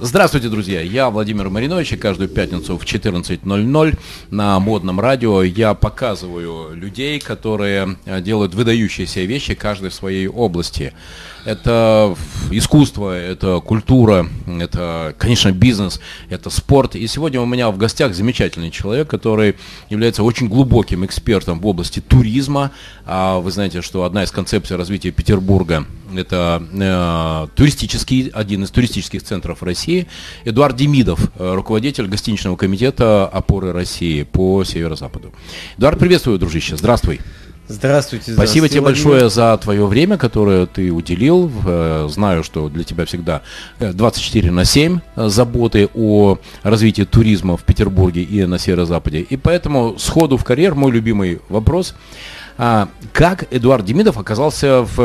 Здравствуйте, друзья! Я Владимир Маринович, и каждую пятницу в 14.00 на модном радио я показываю людей, которые э, делают выдающиеся вещи, каждый в своей области. Это искусство, это культура, это, конечно, бизнес, это спорт. И сегодня у меня в гостях замечательный человек, который является очень глубоким экспертом в области туризма. А вы знаете, что одна из концепций развития Петербурга – это э, туристический, один из туристических центров России. Эдуард Демидов, э, руководитель гостиничного комитета опоры России по северо-западу. Эдуард, приветствую, дружище. Здравствуй. Здравствуйте. Спасибо здравствуйте, тебе Владимир. большое за твое время, которое ты уделил. Э, Знаю, что для тебя всегда э, 24 на 7 э, заботы о развитии туризма в Петербурге и на северо-западе. И поэтому сходу в карьер мой любимый вопрос. А, как Эдуард Демидов оказался в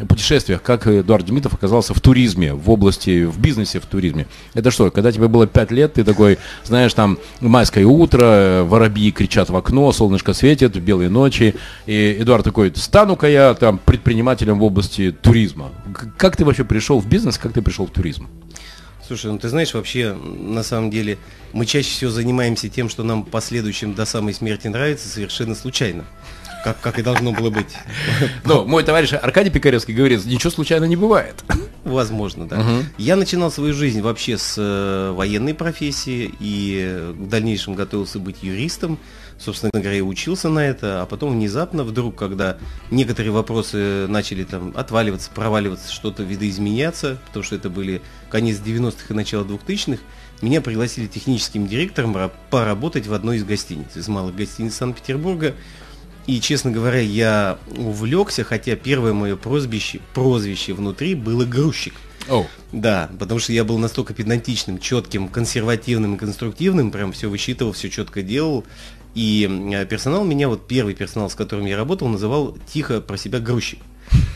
э, путешествиях, как Эдуард Демидов оказался в туризме, в области, в бизнесе в туризме? Это что, когда тебе было 5 лет, ты такой, знаешь, там майское утро, э, воробьи кричат в окно, солнышко светит, белые ночи, и Эдуард такой, стану-ка я там предпринимателем в области туризма. Как ты вообще пришел в бизнес, как ты пришел в туризм? Слушай, ну ты знаешь, вообще, на самом деле, мы чаще всего занимаемся тем, что нам последующим до самой смерти нравится, совершенно случайно. Как, как и должно было быть. Ну, мой товарищ Аркадий Пикаревский говорит, ничего случайно не бывает. Возможно, да. Мгм. Я начинал свою жизнь вообще с э, военной профессии и в дальнейшем готовился быть юристом. Собственно говоря, и учился на это, а потом внезапно, вдруг, когда некоторые вопросы начали там отваливаться, проваливаться, что-то видоизменяться, потому что это были конец 90-х и начало 2000-х, меня пригласили техническим директором ра- поработать в одной из гостиниц, из малых гостиниц Санкт-Петербурга. И, честно говоря, я увлекся, хотя первое мое прозвище, прозвище внутри было грузчик. О, Да, потому что я был настолько педантичным, четким, консервативным и конструктивным, прям все высчитывал, все четко делал. И э, персонал меня, вот первый персонал, с которым я работал, называл тихо про себя грузчик.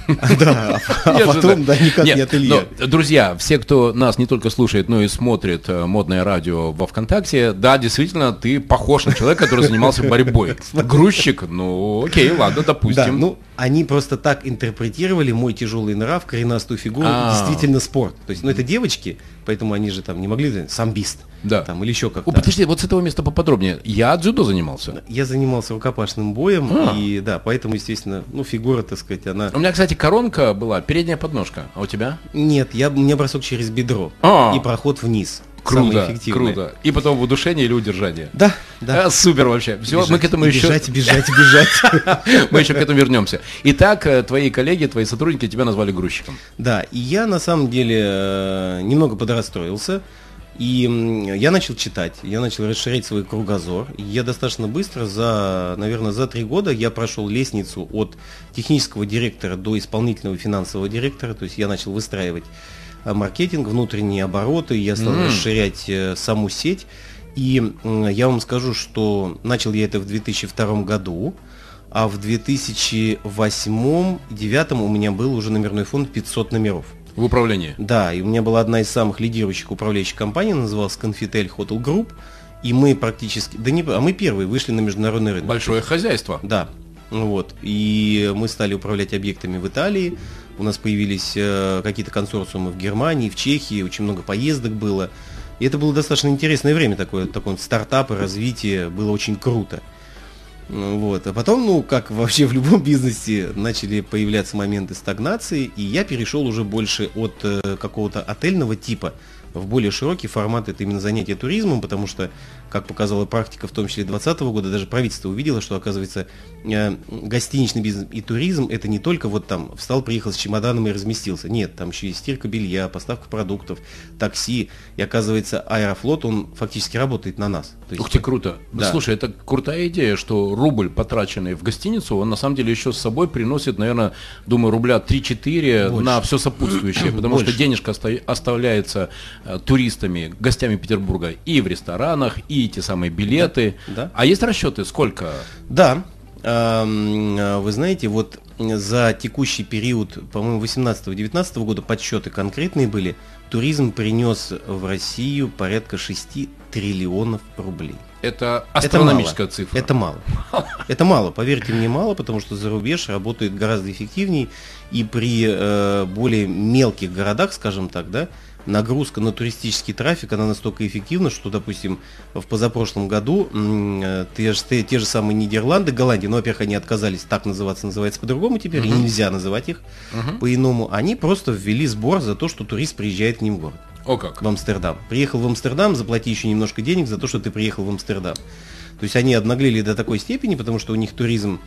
Да, а потом, да, никак Нет, не ателье. но, друзья, все, кто нас не только слушает, но и смотрит э, модное радио во ВКонтакте, да, действительно, ты похож на человека, который занимался борьбой. Грузчик, ну, окей, ладно, допустим. ну, они просто так интерпретировали мой тяжелый нрав, коренастую фигуру, А. действительно спорт. То есть, ну, это девочки, поэтому они же там не могли, самбист, Да. там, или еще как-то. О, подожди, вот с этого места поподробнее. Я дзюдо занимался. Я занимался рукопашным боем, А. и да, поэтому, естественно, ну, фигура, так сказать, она... У меня, кстати, коронка была, передняя подножка. А у тебя? Нет, я, у меня бросок через бедро А. и проход вниз. Круто, круто. И потом в удушение или удержание. Да, да. А, супер вообще. Все, Бежать, мы к этому еще... Бежать, бежать, бежать. Мы еще к этому вернемся. Итак, э, твои коллеги, твои сотрудники тебя назвали грузчиком. Да, и я на самом деле э, немного подрастроился. И я начал читать, я начал расширять свой кругозор. И я достаточно быстро, за, наверное, за три года я прошел лестницу от технического директора до исполнительного финансового директора. То есть я начал выстраивать э, маркетинг, внутренние обороты, я стал М. расширять э, саму сеть. И я вам скажу, что начал я это в 2002 году, а в 2008-2009 у меня был уже номерной фонд 500 номеров. В управлении. Да, и у меня была одна из самых лидирующих управляющих компаний, называлась Confitel Hotel Group, и мы практически, да не, а мы первые вышли на международный рынок. Большое хозяйство. Да, ну вот, и мы стали управлять объектами в Италии, у нас появились э, какие-то консорциумы в Германии, в Чехии, очень много поездок было, и это было достаточно интересное время такое, такое стартап и развитие, было очень круто. Вот. А потом, ну, как вообще в любом бизнесе, начали появляться моменты стагнации, и я перешел уже больше от э, какого-то отельного типа в более широкий формат, это именно занятие туризмом, потому что, как показала практика, в том числе 2020 года, даже правительство увидело, что, оказывается, э, гостиничный бизнес и туризм это не только вот там встал, приехал с чемоданом и разместился. Нет, там еще и стирка белья, поставка продуктов, такси. И оказывается, Аэрофлот, он фактически работает на нас. То есть- Ух ты, круто. Да. Слушай, это крутая идея, что рубль, потраченный в гостиницу, он на самом деле еще с собой приносит, наверное, думаю, рубля 3-4 Больше. на все сопутствующее, потому что Больше. денежка оста- оставляется э, туристами, гостями Петербурга и в ресторанах, и те самые билеты. Да. А есть расчеты, сколько? Да, Эм, э, вы знаете, вот за текущий период, по-моему, 18-19 года подсчеты конкретные были, туризм принес в Россию порядка 6 триллионов рублей. Это Это астрономическая мало. цифра. Это мало. Это мало, поверьте мне, мало, потому что за рубеж работает гораздо эффективнее, и при э, более мелких городах, скажем так, да, нагрузка на туристический трафик, она настолько эффективна, что, допустим, в позапрошлом году э, те, же, те, те же самые Нидерланды, Голландия, ну, во-первых, они отказались так называться, называется по-другому теперь, uh-huh. и нельзя называть их uh-huh. по-иному, они просто ввели сбор за то, что турист приезжает к ним в город. О как. В Амстердам. Приехал в Амстердам, заплати еще немножко денег за то, что ты приехал в Амстердам. То есть они обнаглели до такой степени, потому что у них туризм,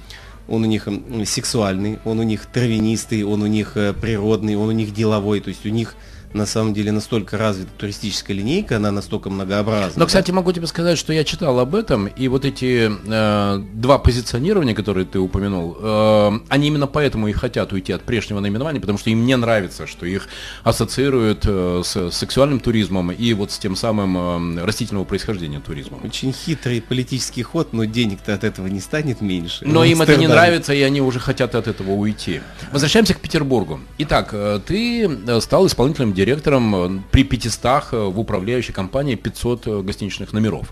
он у них сексуальный, он у них травянистый, он у них э, природный, он у них деловой. То есть у них на самом деле настолько развита туристическая линейка, она настолько многообразна. Но, кстати, могу тебе сказать, что я читал об этом, и вот эти э, два позиционирования, которые ты упомянул, э, они именно поэтому и хотят уйти от прежнего наименования, потому что им не нравится, что их ассоциируют э, с сексуальным туризмом и вот с тем самым э, растительного происхождения туризмом. Очень хитрый политический ход, но денег-то от этого не станет меньше. Но им это не нравится, и они уже хотят от этого уйти. Возвращаемся к Петербургу. Итак, э, ты э, стал исполнителем директором э, при 500 э, в управляющей компании 500 э, гостиничных номеров.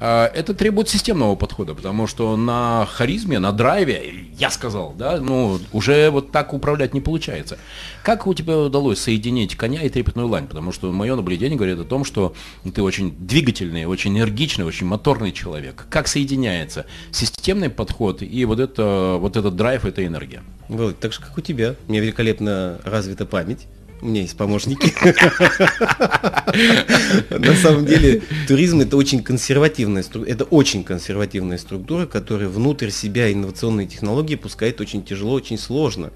Это требует системного подхода, потому что на харизме, на драйве, я сказал, да, ну, уже вот так управлять не получается. Как у тебя удалось соединить коня и трепетную лань? Потому что мое наблюдение говорит о том, что ты очень двигательный, очень энергичный, очень моторный человек. Как соединяется системный подход и вот, это, вот этот драйв, эта энергия? Вот, так же, как у тебя. У меня великолепно развита память. У меня есть помощники. На самом деле, туризм это очень консервативная структура, это очень консервативная структура, которая внутрь себя инновационные технологии пускает очень тяжело, очень сложно.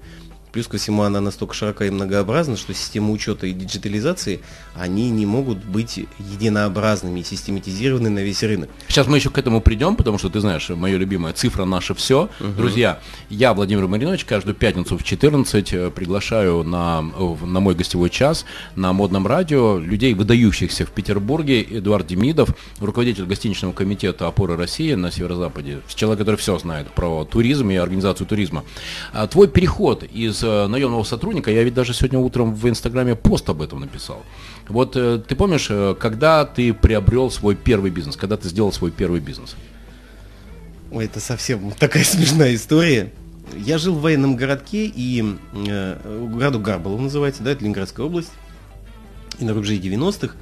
Плюс ко всему она настолько широка и многообразна, что системы учета и диджитализации, они не могут быть единообразными и систематизированы на весь рынок. Сейчас мы еще к этому придем, потому что ты знаешь, моя любимая цифра «Наше все». Угу. Друзья, я, Владимир Маринович, каждую пятницу в 14 э, приглашаю на, на мой гостевой час на модном радио людей, выдающихся в Петербурге. Эдуард Демидов, руководитель гостиничного комитета «Опоры России» на северо-западе. Человек, который все знает про туризм и организацию туризма. А твой переход из Э, наемного сотрудника, я ведь даже сегодня утром в Инстаграме пост об этом написал. Вот э, ты помнишь, э, когда ты приобрел свой первый бизнес, когда ты сделал свой первый бизнес? Ой, это совсем такая смешная история. Я жил в военном городке, и э, городу Гарбало называется, да, это Ленинградская область. И на рубеже 90-х а,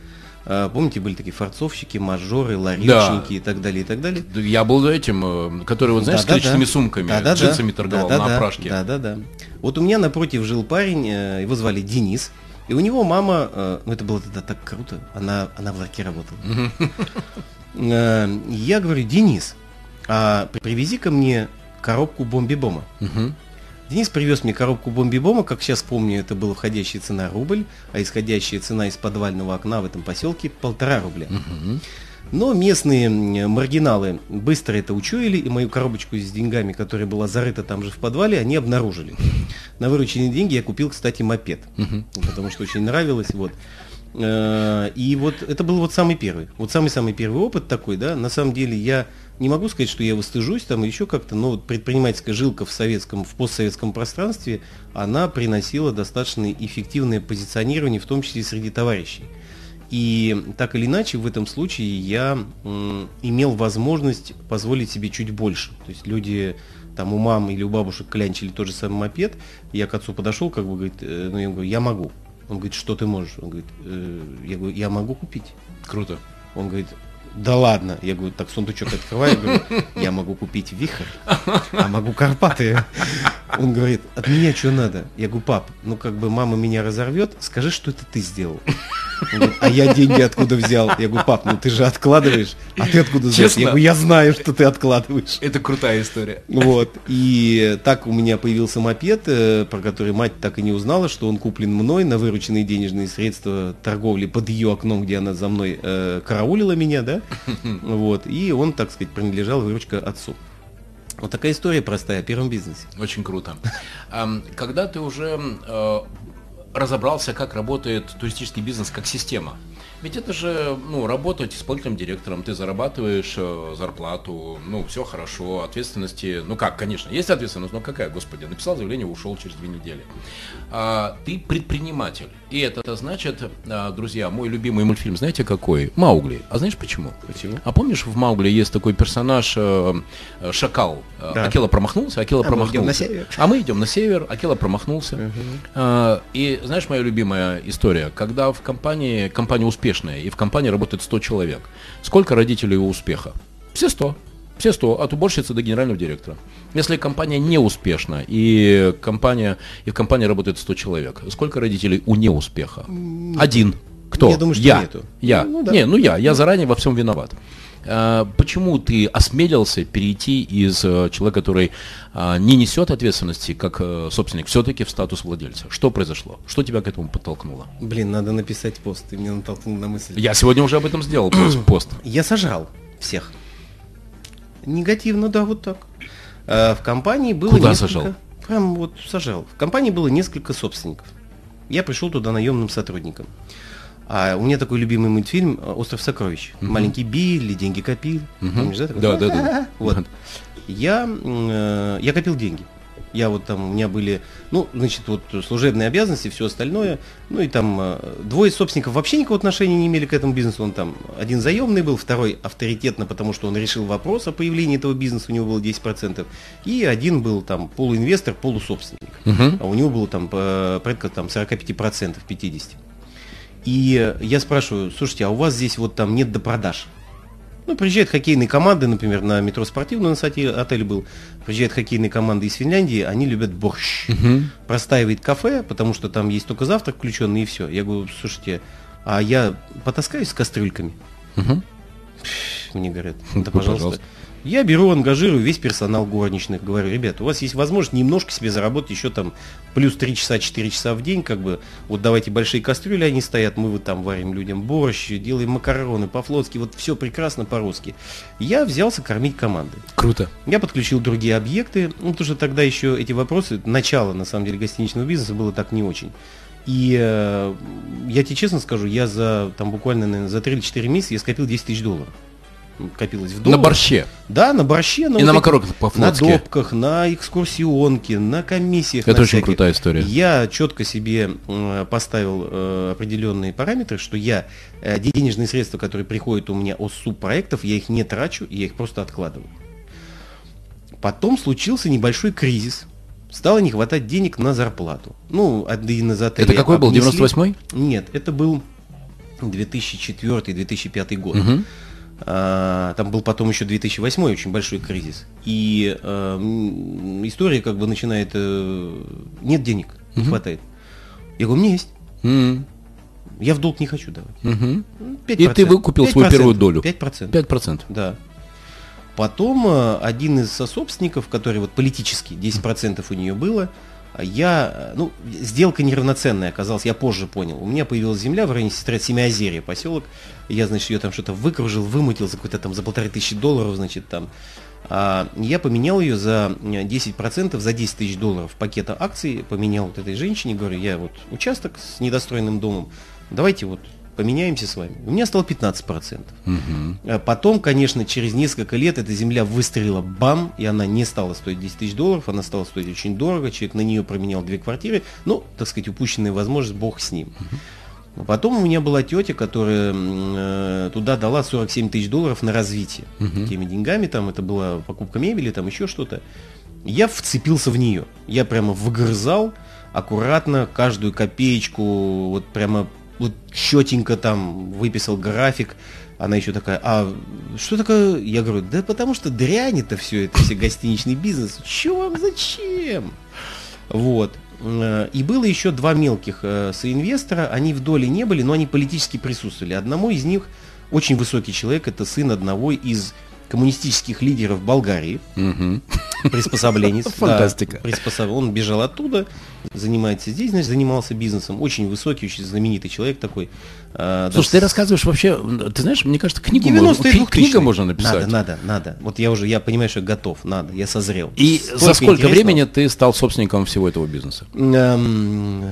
помните, были такие форцовщики, мажоры, ларечники да. и так далее, и так далее. Я был этим, э, который, вот знаешь, да, с количественными да, сумками, да, да, джинсами да, торговал да, да, на опрашке. Да, да, да. Вот у меня напротив жил парень, э, его звали Денис, и у него мама, э, ну это было тогда так круто, она, она в ларьке работала. Я говорю, Денис, а привези ко мне коробку бомби-бома. Денис привез мне коробку бомби-бома, как сейчас помню, это была входящая цена рубль, а исходящая цена из подвального окна в этом поселке полтора рубля. Но местные маргиналы быстро это учуяли, и мою коробочку с деньгами, которая была зарыта там же в подвале, они обнаружили. На вырученные деньги я купил, кстати, мопед, потому что очень нравилось. Вот. Э, и вот это был вот самый первый, вот самый-самый первый опыт такой, да, на самом деле я не могу сказать, что я его там еще как-то, но вот предпринимательская жилка в советском, в постсоветском пространстве, она приносила достаточно эффективное позиционирование, в том числе среди товарищей. И так или иначе, в этом случае я имел возможность позволить себе чуть больше. То есть люди там у мам или у бабушек клянчили тот же самый мопед, я к отцу подошел, как бы говорит, э, ну я говорю, я могу. Он говорит, что ты можешь? Он говорит, э, я говорю, я могу купить. Круто. Он говорит, да ладно. Я говорю, так сундучок открываю, говорю, я могу купить вихрь, а могу Карпаты. Он говорит, от меня что надо? Я говорю, пап, ну как бы мама меня разорвет, скажи, что это ты сделал. Он говорит, а я деньги откуда взял? Я говорю, пап, ну ты же откладываешь, а ты откуда взял? Я говорю, я знаю, что ты откладываешь. Это крутая история. Вот. И так у меня появился мопед, э, про который мать так и не узнала, что он куплен мной на вырученные денежные средства торговли под ее окном, где она за мной э, караулила меня, да? Вот. И он, так сказать, принадлежал выручка отцу. Вот такая история простая о первом бизнесе. Очень круто. Когда ты уже э, разобрался, как работает туристический бизнес как система, Ведь это же, ну, работать исполнительным директором, ты зарабатываешь э, зарплату, ну, все хорошо, ответственности, ну как, конечно, есть ответственность, но какая, господи, написал заявление, ушел через две недели. А, ты предприниматель, и это, это значит, а, друзья, мой любимый мультфильм, знаете какой? Маугли. А знаешь почему? Почему? А помнишь, в Маугли есть такой персонаж э, э, Шакал? Э, Да. Акела промахнулся, Акела А мы промахнулся. идем на север. А мы идем на север, Акела промахнулся. А, и знаешь, моя любимая история, когда в компании, компания успешная, и в компании работает 100 человек, сколько родителей у успеха? Все 100. Все 100, от уборщицы до генерального директора. Если компания не успешна, и компания, и в компании работает 100 человек, сколько родителей у неуспеха? Один. Кто? Я думаю, что я. нету. Я. Ну, да. Не, ну я. Я заранее во всем виноват. А, Почему ты осмелился перейти из э, человека, который а, не несет ответственности как э, собственник, все-таки в статус владельца? Что произошло? Что тебя к этому подтолкнуло? Блин, надо написать пост, ты меня натолкнул на мысль. Я сегодня уже об этом сделал пост-. Я сожрал всех. Негативно, да, вот так. А, в компании было Куда несколько... сажал? Прям вот сажал. В компании было несколько собственников. Я пришел туда наемным сотрудником. А у меня такой любимый мультфильм э, «Остров сокровищ». Маленький Билли, деньги копил. Помнишь, да? такой? Да, да, да. Вот. Я, э, я копил деньги. Я вот там, у меня были, ну, значит, вот служебные обязанности, все остальное. Ну и там э, двое собственников вообще никакого отношения не имели к этому бизнесу. Он там, один заемный был, второй авторитетно, потому что он решил вопрос о появлении этого бизнеса, у него было 10%. И один был там полуинвестор, полусобственник. Мгм. А у него было там э, порядка там 45%, 50%. И я спрашиваю, слушайте, а у вас здесь вот там нет до продаж? Ну, приезжают хоккейные команды, например, на метро спортивную на сайте отель был. Приезжают хоккейные команды из Финляндии, они любят борщ. Простаивает кафе, потому что там есть только завтрак включенный и все. Я говорю, слушайте, а я потаскаюсь с кастрюльками? Мгм. Мне говорят, Ну, да, пожалуйста. пожалуйста. Я беру, ангажирую весь персонал горничных. Говорю, ребят, у вас есть возможность немножко себе заработать еще там плюс 3 часа, 4 часа в день, как бы, вот давайте большие кастрюли, они стоят, мы вот там варим людям борщ, делаем макароны по-флотски, вот все прекрасно по-русски. Я взялся кормить команды. Круто. Я подключил другие объекты, ну, потому что тогда еще эти вопросы, начало, на самом деле, гостиничного бизнеса было так не очень. И э, я тебе честно скажу, я за, там, буквально, наверное, за 3 или 4 месяца я скопил 10 тысяч долларов. Копилось в На долларах. борще. Да, на борще. И вот на этих- макаронах На допках, на экскурсионке, на комиссиях. Это на очень всяких. крутая история. Я четко себе поставил э, определенные параметры, что я э, денежные средства, которые приходят у меня от субпроектов, я их не трачу, я их просто откладываю. Потом случился небольшой кризис. Стало не хватать денег на зарплату. Ну, один из отелей Это какой был, обнесли. 98-й? Нет, это был 2004-2005 год. Мгм. А, Там был потом еще 2008 очень большой кризис. И э, история как бы начинает... э, нет денег, не хватает. Я говорю, меня есть. М. Я в долг не хочу давать. Мгм. 5%. И ты выкупил свою 5%, первую долю. 5%. 5%. Да. Потом э, один из сособственников, который вот политический, 10% у нее было, я, э, ну, сделка неравноценная оказалась, я позже понял. У меня появилась земля в районе сестра Семиозерья, поселок. Я, значит, ее там что-то выкружил, вымутил за какой-то там за полторы тысячи долларов, значит, там. А, я поменял ее за э, 10%, за 10 тысяч долларов пакета акций, поменял вот этой женщине, говорю, я вот участок с недостроенным домом, давайте вот поменяемся с вами. У меня стало 15%. Мгм. А Потом, конечно, через несколько лет эта земля выстрелила бам, и она не стала стоить 10 тысяч долларов, она стала стоить очень дорого, человек на нее променял две квартиры, ну, так сказать, упущенная возможность, бог с ним. А Потом у меня была тетя, которая э, туда дала 47 тысяч долларов на развитие. Теми деньгами, там это была покупка мебели, там еще что-то. Я вцепился в нее. Я прямо выгрызал аккуратно каждую копеечку, вот прямо вот четенько там выписал график. Она еще такая, а что такое? Я говорю, да потому что дрянь это все, это все гостиничный бизнес. Че вам зачем? Вот. Э, И было еще два мелких э, соинвестора, они в доле не были, но они политически присутствовали. Одному из них очень высокий человек, это сын одного из коммунистических лидеров Болгарии, Мгм. приспособленец. да, Фантастика. приспособ- Он бежал оттуда, занимается здесь, значит, занимался бизнесом. Очень высокий, очень знаменитый человек такой. А, Слушай, да, ты рассказываешь вообще, ты знаешь, мне кажется, книгу, 90-е, можно, кни- 2000-е. книга можно написать. Надо, надо, надо. Вот я уже, я понимаю, что я готов, надо, я созрел. И Столько за сколько времени ты стал собственником всего этого бизнеса? Эм,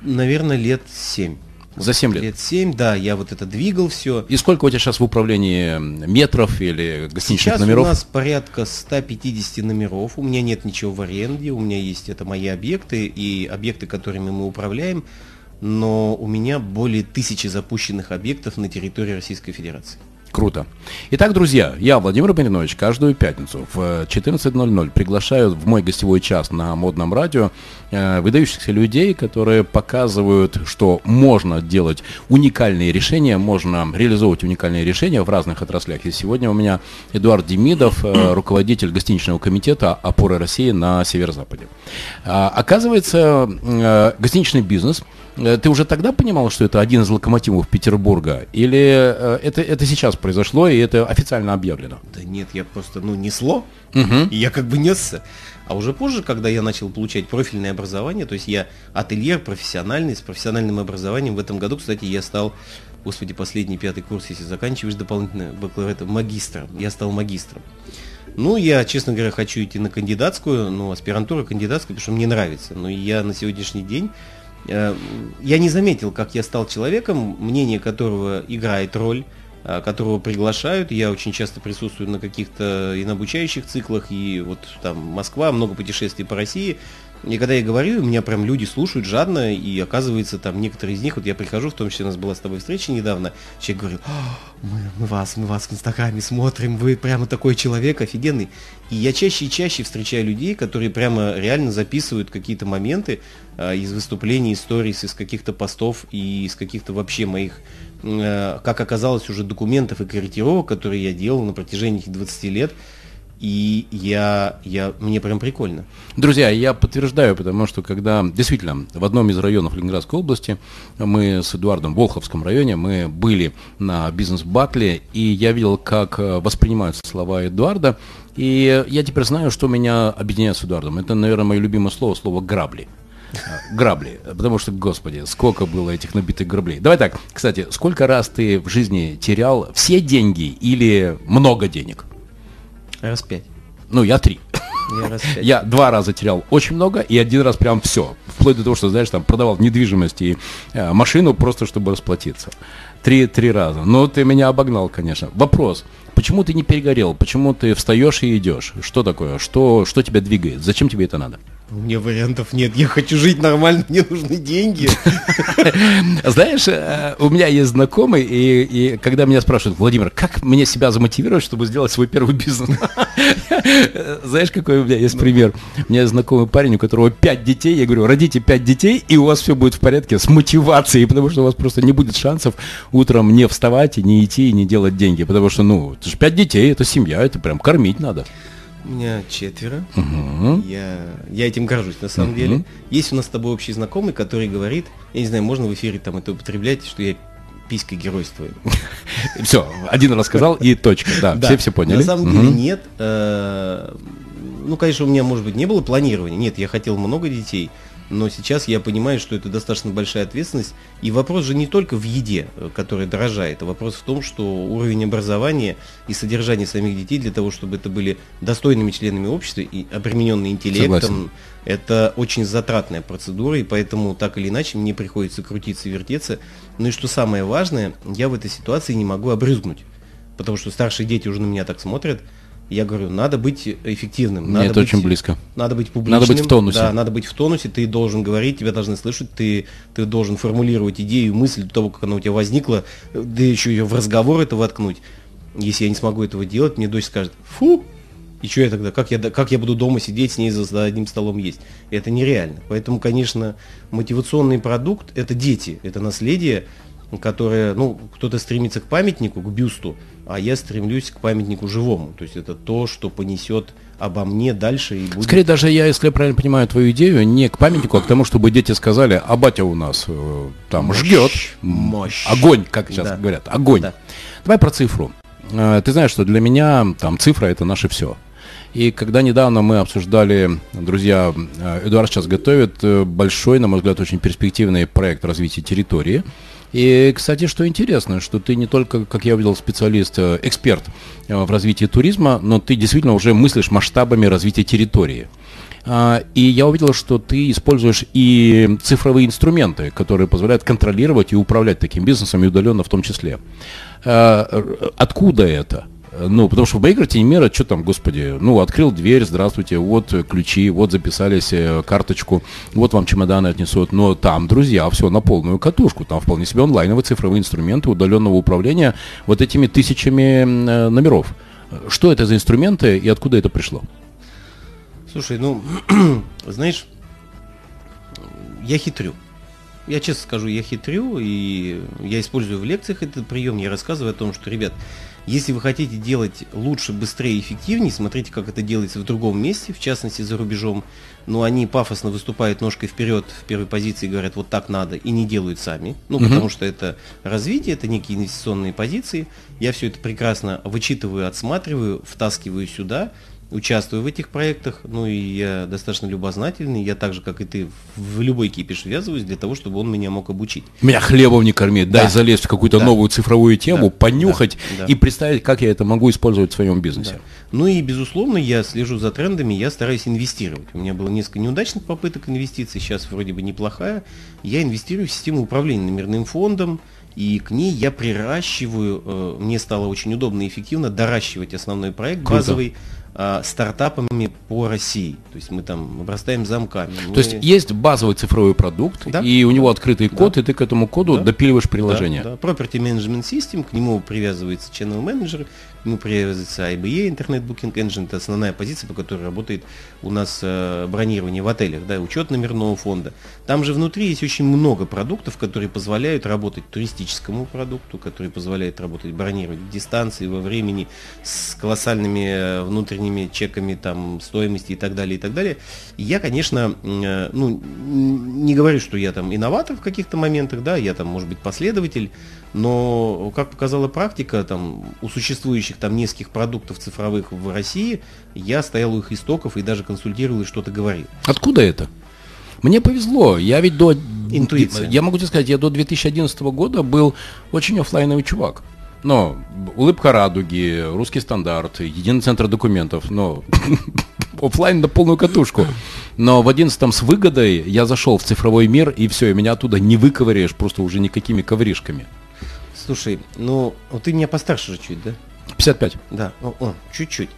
наверное, лет семь. За 7 лет? Лет 7, да, я вот это двигал все. И сколько у тебя сейчас в управлении метров или гостиничных сейчас номеров? у нас порядка 150 номеров, у меня нет ничего в аренде, у меня есть это мои объекты и объекты, которыми мы управляем, но у меня более тысячи запущенных объектов на территории Российской Федерации. Круто. Итак, друзья, я, Владимир Маринович, каждую пятницу в 14.00 приглашаю в мой гостевой час на модном радио э, выдающихся людей, которые показывают, что можно делать уникальные решения, можно реализовывать уникальные решения в разных отраслях. И сегодня у меня Эдуард Демидов, э, руководитель гостиничного комитета «Опоры России» на Северо-Западе. А, оказывается, э, гостиничный бизнес – Э, ты уже тогда понимал, что это один из локомотивов Петербурга? Или э, это, это сейчас произошло, и это официально объявлено? Да нет, я просто, ну, несло, угу. и я как бы несся. А уже позже, когда я начал получать профильное образование, то есть я ательер профессиональный, с профессиональным образованием, в этом году, кстати, я стал, господи, последний пятый курс, если заканчиваешь дополнительно бакалавриат, магистром, я стал магистром. Ну, я, честно говоря, хочу идти на кандидатскую, ну, аспирантура кандидатскую, потому что мне нравится. Но я на сегодняшний день Э, я не заметил, как я стал человеком, мнение которого играет роль, которого приглашают. Я очень часто присутствую на каких-то и на обучающих циклах, и вот там Москва, много путешествий по России. И когда я говорю, меня прям люди слушают жадно, и оказывается, там некоторые из них, вот я прихожу, в том числе у нас была с тобой встреча недавно, человек говорит, мы, мы вас, мы вас в Инстаграме смотрим, вы прямо такой человек офигенный. И я чаще и чаще встречаю людей, которые прямо реально записывают какие-то моменты э, из выступлений, историй, из каких-то постов и из каких-то вообще моих, э, как оказалось, уже документов и корректировок, которые я делал на протяжении этих 20 лет. И я, я, мне прям прикольно. Друзья, я подтверждаю, потому что когда действительно в одном из районов Ленинградской области мы с Эдуардом в Волховском районе, мы были на бизнес-батле, и я видел, как э, воспринимаются слова Эдуарда, и я теперь знаю, что меня объединяет с Эдуардом. Это, наверное, мое любимое слово, слово «грабли». Грабли, потому что, господи, сколько было этих набитых граблей. Давай так, кстати, сколько раз ты в жизни терял все деньги или много денег? Раз пять. Ну, я три. Я, раз я два раза терял очень много, и один раз прям все. Вплоть до того, что, знаешь, там продавал недвижимость и э, машину просто, чтобы расплатиться. Три, три раза. Ну, ты меня обогнал, конечно. Вопрос. Почему ты не перегорел? Почему ты встаешь и идешь? Что такое? Что, что тебя двигает? Зачем тебе это надо? У меня вариантов нет. Я хочу жить нормально, мне нужны деньги. Знаешь, э, у меня есть знакомый, и, и когда меня спрашивают, Владимир, как мне себя замотивировать, чтобы сделать свой первый бизнес? Знаешь, какой у меня есть пример? У меня есть знакомый парень, у которого пять детей. Я говорю, родите пять детей, и у вас все будет в порядке с мотивацией, потому что у вас просто не будет шансов утром не вставать и не идти и не делать деньги. Потому что, ну, это же пять детей, это семья, это прям кормить надо. У меня четверо. Угу. Я, я этим горжусь, на самом угу. деле. Есть у нас с тобой общий знакомый, который говорит, я не знаю, можно в эфире там это употреблять, что я писька геройствую. Все, один раз сказал и точка. Да, все все поняли. На самом деле нет. Э, ну, конечно, у меня, может быть, не было планирования. Нет, я хотел много детей но сейчас я понимаю, что это достаточно большая ответственность. И вопрос же не только в еде, э, которая дорожает, а вопрос в том, что уровень образования и содержания самих детей для того, чтобы это были достойными членами общества и обремененные интеллектом, Согласен. это очень затратная процедура, и поэтому так или иначе мне приходится крутиться и вертеться. Ну и что самое важное, я в этой ситуации не могу обрызгнуть, потому что старшие дети уже на меня так смотрят, я говорю, надо быть эффективным. Надо Нет, быть, очень близко. Надо быть публичным. Надо быть в тонусе. Да, надо быть в тонусе, ты должен говорить, тебя должны слышать, ты, ты должен формулировать идею, мысль до того, как она у тебя возникла, да еще ее в разговор это воткнуть. Если я не смогу этого делать, мне дочь скажет, фу, и что я тогда, как я, как я буду дома сидеть с ней за одним столом есть? Это нереально. Поэтому, конечно, мотивационный продукт – это дети, это наследие, которое, ну, кто-то стремится к памятнику, к бюсту, а я стремлюсь к памятнику живому. То есть это то, что понесет обо мне дальше и будет... Скорее даже я, если я правильно понимаю твою идею, не к памятнику, а к тому, чтобы дети сказали, а батя у нас э, там мощь, жгет. Мощь. Огонь, как сейчас да. говорят, огонь. Да. Давай про цифру. Э, ты знаешь, что для меня там цифра это наше все. И когда недавно мы обсуждали, друзья, э, Эдуард сейчас готовит э, большой, на мой взгляд, очень перспективный проект развития территории. И, кстати, что интересно, что ты не только, как я увидел, специалист, э, эксперт в развитии туризма, но ты действительно уже мыслишь масштабами развития территории. А, и я увидел, что ты используешь и цифровые инструменты, которые позволяют контролировать и управлять таким бизнесом, и удаленно в том числе. А, откуда это? Ну, потому что в картине мира, что там, господи, ну, открыл дверь, здравствуйте, вот ключи, вот записались, э, карточку, вот вам чемоданы отнесут. Но там, друзья, все на полную катушку. Там вполне себе онлайновые цифровые инструменты удаленного управления вот этими тысячами э, номеров. Что это за инструменты и откуда это пришло? Слушай, ну, знаешь, я хитрю. Я честно скажу, я хитрю, и я использую в лекциях этот прием. Я рассказываю о том, что, ребят, если вы хотите делать лучше, быстрее, эффективнее, смотрите, как это делается в другом месте, в частности за рубежом. Но они пафосно выступают ножкой вперед в первой позиции и говорят, вот так надо, и не делают сами. Ну, угу. потому что это развитие, это некие инвестиционные позиции. Я все это прекрасно вычитываю, отсматриваю, втаскиваю сюда – участвую в этих проектах, ну и я достаточно любознательный, я так же, как и ты, в любой кипиш ввязываюсь для того, чтобы он меня мог обучить. Меня хлебом не кормит, да. дай залезть в какую-то да. новую цифровую тему, да. понюхать да. и представить, как я это могу использовать в своем бизнесе. Да. Ну и, безусловно, я слежу за трендами, я стараюсь инвестировать. У меня было несколько неудачных попыток инвестиций, сейчас вроде бы неплохая. Я инвестирую в систему управления номерным фондом, и к ней я приращиваю, э, мне стало очень удобно и эффективно доращивать основной проект Круто. базовый, э, стартапами по России. То есть мы там обрастаем замками. То мы... есть есть базовый цифровой продукт, да? и у него открытый код, да. и ты к этому коду да. допиливаешь приложение. Да, да. Property Management System, к нему привязывается Channel Manager, ему привязывается IBA, Internet Booking Engine, это основная позиция, по которой работает у нас э, бронирование в отелях, да, учет номерного фонда. Там же внутри есть очень много продуктов, которые позволяют работать туристическому продукту, которые позволяют работать бронировать дистанции, во времени, с колоссальными э, внутренними чеками там стоимости и так далее, и так далее. Я, конечно, э, ну, не говорю, что я там инноватор в каких-то моментах, да, я там, может быть, последователь, но, как показала практика, там, у существующих там нескольких продуктов цифровых в России, я стоял у их истоков и даже консультировал и что-то говорил. Откуда это? Мне повезло. Я ведь до... Интуиция. Я могу тебе сказать, я до 2011 года был очень офлайновый чувак. Но улыбка радуги, русский стандарт, единый центр документов, но офлайн на полную катушку. Но в 11 с выгодой я зашел в цифровой мир, и все, и меня оттуда не выковыряешь просто уже никакими ковришками. Слушай, ну, вот ты меня постарше же чуть, да? 55. Да, о, о, чуть-чуть.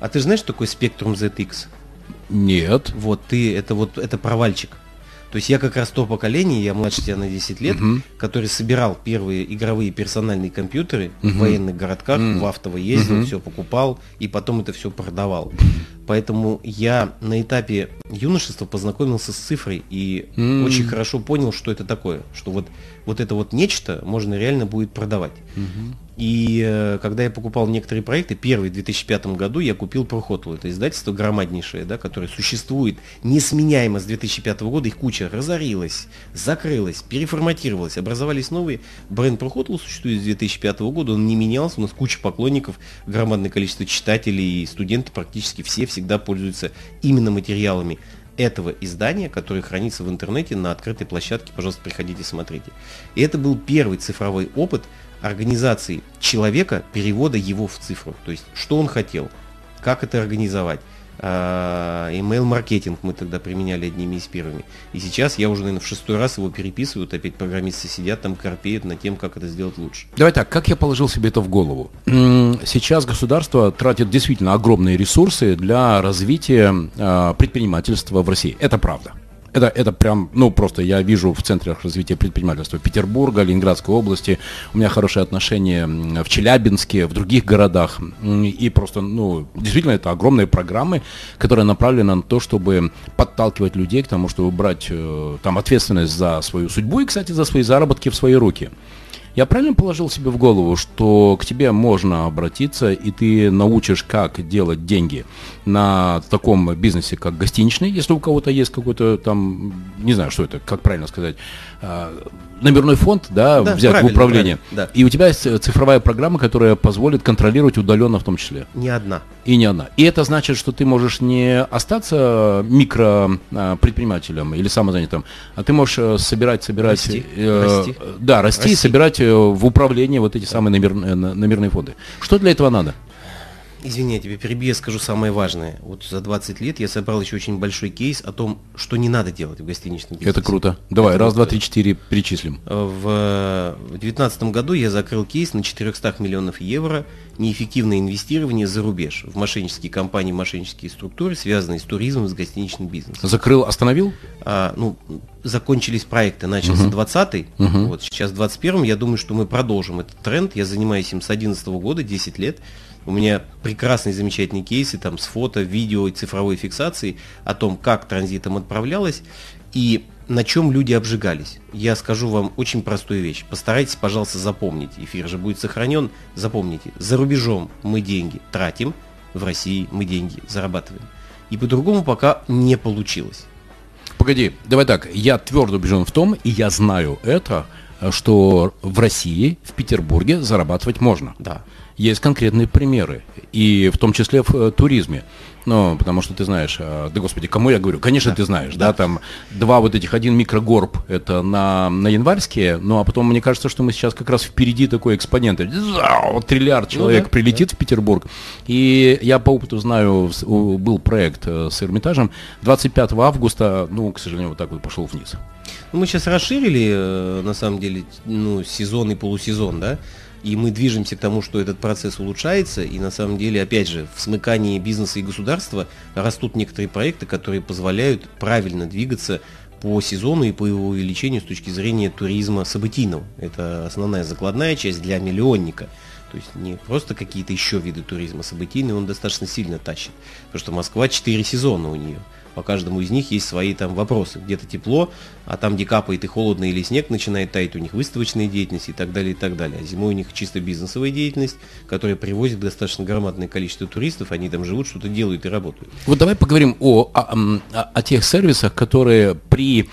А ты знаешь, что такое спектрум ZX? Нет. Вот ты, это вот, это провальчик. То есть я как раз то поколение, я младше тебя на 10 лет, угу. который собирал первые игровые персональные компьютеры угу. в военных городках, угу. в автово ездил, угу. все покупал и потом это все продавал. Поэтому я на этапе юношества познакомился с цифрой и mm. очень хорошо понял, что это такое. Что вот, вот это вот нечто можно реально будет продавать. Mm-hmm. И э, когда я покупал некоторые проекты, первый в 2005 году я купил Прохотл. Это издательство громаднейшее, да, которое существует несменяемо с 2005 года. Их куча разорилась, закрылась, переформатировалась, образовались новые. Бренд Прохотл существует с 2005 года, он не менялся. У нас куча поклонников, громадное количество читателей и студенты практически все всегда пользуются именно материалами этого издания, которое хранится в интернете на открытой площадке. Пожалуйста, приходите, смотрите. И это был первый цифровой опыт – организации человека, перевода его в цифру. То есть, что он хотел, как это организовать. А, email-маркетинг мы тогда применяли одними из первыми. И сейчас я уже, наверное, в шестой раз его переписываю, вот опять программисты сидят там, корпеют над тем, как это сделать лучше. Давай так, как я положил себе это в голову? Сейчас государство тратит действительно огромные ресурсы для развития а, предпринимательства в России. Это правда. Это, это прям, ну, просто я вижу в центрах развития предпринимательства Петербурга, Ленинградской области. У меня хорошие отношения в Челябинске, в других городах. И просто, ну, действительно, это огромные программы, которые направлены на то, чтобы подталкивать людей к тому, чтобы брать э, там ответственность за свою судьбу и, кстати, за свои заработки в свои руки. Я правильно положил себе в голову, что к тебе можно обратиться, и ты научишь, как делать деньги на таком бизнесе, как гостиничный, если у кого-то есть какой-то там, не знаю, что это, как правильно сказать, а, номерной фонд, да, да взять в управление. Да. И у тебя есть цифровая программа, которая позволит контролировать удаленно в том числе. Не одна. И не одна. И это значит, что ты можешь не остаться микропредпринимателем или самозанятым, а ты можешь э, собирать, собирать, расти. Э, расти. да, расти, расти, собирать э, в управление вот эти самые номер, номерные фонды. Что для этого надо? Извини, я тебе перебью, я скажу самое важное. Вот за 20 лет я собрал еще очень большой кейс о том, что не надо делать в гостиничном бизнесе. Это круто. Давай, Это раз, вот, два, три, четыре перечислим. В 2019 году я закрыл кейс на 400 миллионов евро неэффективное инвестирование за рубеж в мошеннические компании, мошеннические структуры, связанные с туризмом, с гостиничным бизнесом. Закрыл, остановил? А, ну, закончились проекты, начался Мгм. 20-й, Мгм. вот сейчас 21-м, я думаю, что мы продолжим этот тренд, я занимаюсь им с 11 года, 10 лет, у меня прекрасные, замечательные кейсы там с фото, видео и цифровой фиксацией о том, как транзитом отправлялось и на чем люди обжигались. Я скажу вам очень простую вещь. Постарайтесь, пожалуйста, запомнить. Эфир же будет сохранен. Запомните. За рубежом мы деньги тратим, в России мы деньги зарабатываем. И по-другому пока не получилось. Погоди, давай так, я твердо убежден в том, и я знаю это, э, что в России, в Петербурге зарабатывать можно. Да. Есть конкретные примеры, и в том числе в э, туризме. Ну, потому что ты знаешь, э, да господи, кому я говорю? Конечно, ты знаешь, да. там два вот этих, один микрогорб, это на, на январские, ну, а потом мне кажется, что мы сейчас как раз впереди такой экспонент. Вот триллиард человек да, прилетит в Петербург. И я по опыту знаю, был проект э, с Эрмитажем, 25 августа, ну, к сожалению, вот так вот пошел вниз. Ну, мы сейчас расширили, на самом деле, ну, сезон и полусезон, да, и мы движемся к тому, что этот процесс улучшается, и на самом деле, опять же, в смыкании бизнеса и государства растут некоторые проекты, которые позволяют правильно двигаться по сезону и по его увеличению с точки зрения туризма событийного. Это основная закладная часть для миллионника. То есть не просто какие-то еще виды туризма событийный, он достаточно сильно тащит. Потому что Москва 4 сезона у нее. По каждому из них есть свои там вопросы. Где-то тепло, а там, где капает и холодно, или снег начинает таять, у них выставочная деятельность и так далее, и так далее. А зимой у них чисто бизнесовая деятельность, которая привозит достаточно громадное количество туристов, они там живут, что-то делают и работают. Вот давай поговорим о, о, о- о тех сервисах, которые при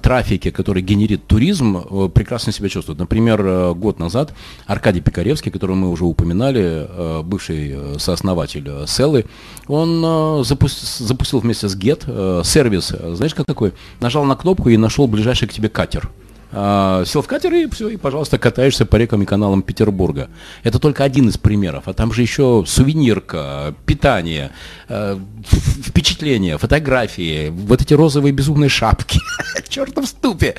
трафике, который генерит туризм, э, прекрасно себя чувствуют. Например, э, год назад Аркадий Пикаревский, которого мы уже упоминали, э, бывший э, сооснователь э, Селлы, он э, запус- запустил вместе с Get э, сервис, э, знаешь, как такой? Нажал на кнопку и нашел ближайший к тебе катер. А, сел в катер и все, и, пожалуйста, катаешься по рекам и каналам Петербурга. Это только один из примеров. А там же еще сувенирка, питание, э, впечатления, фотографии, вот эти розовые безумные шапки. Чертов ступе.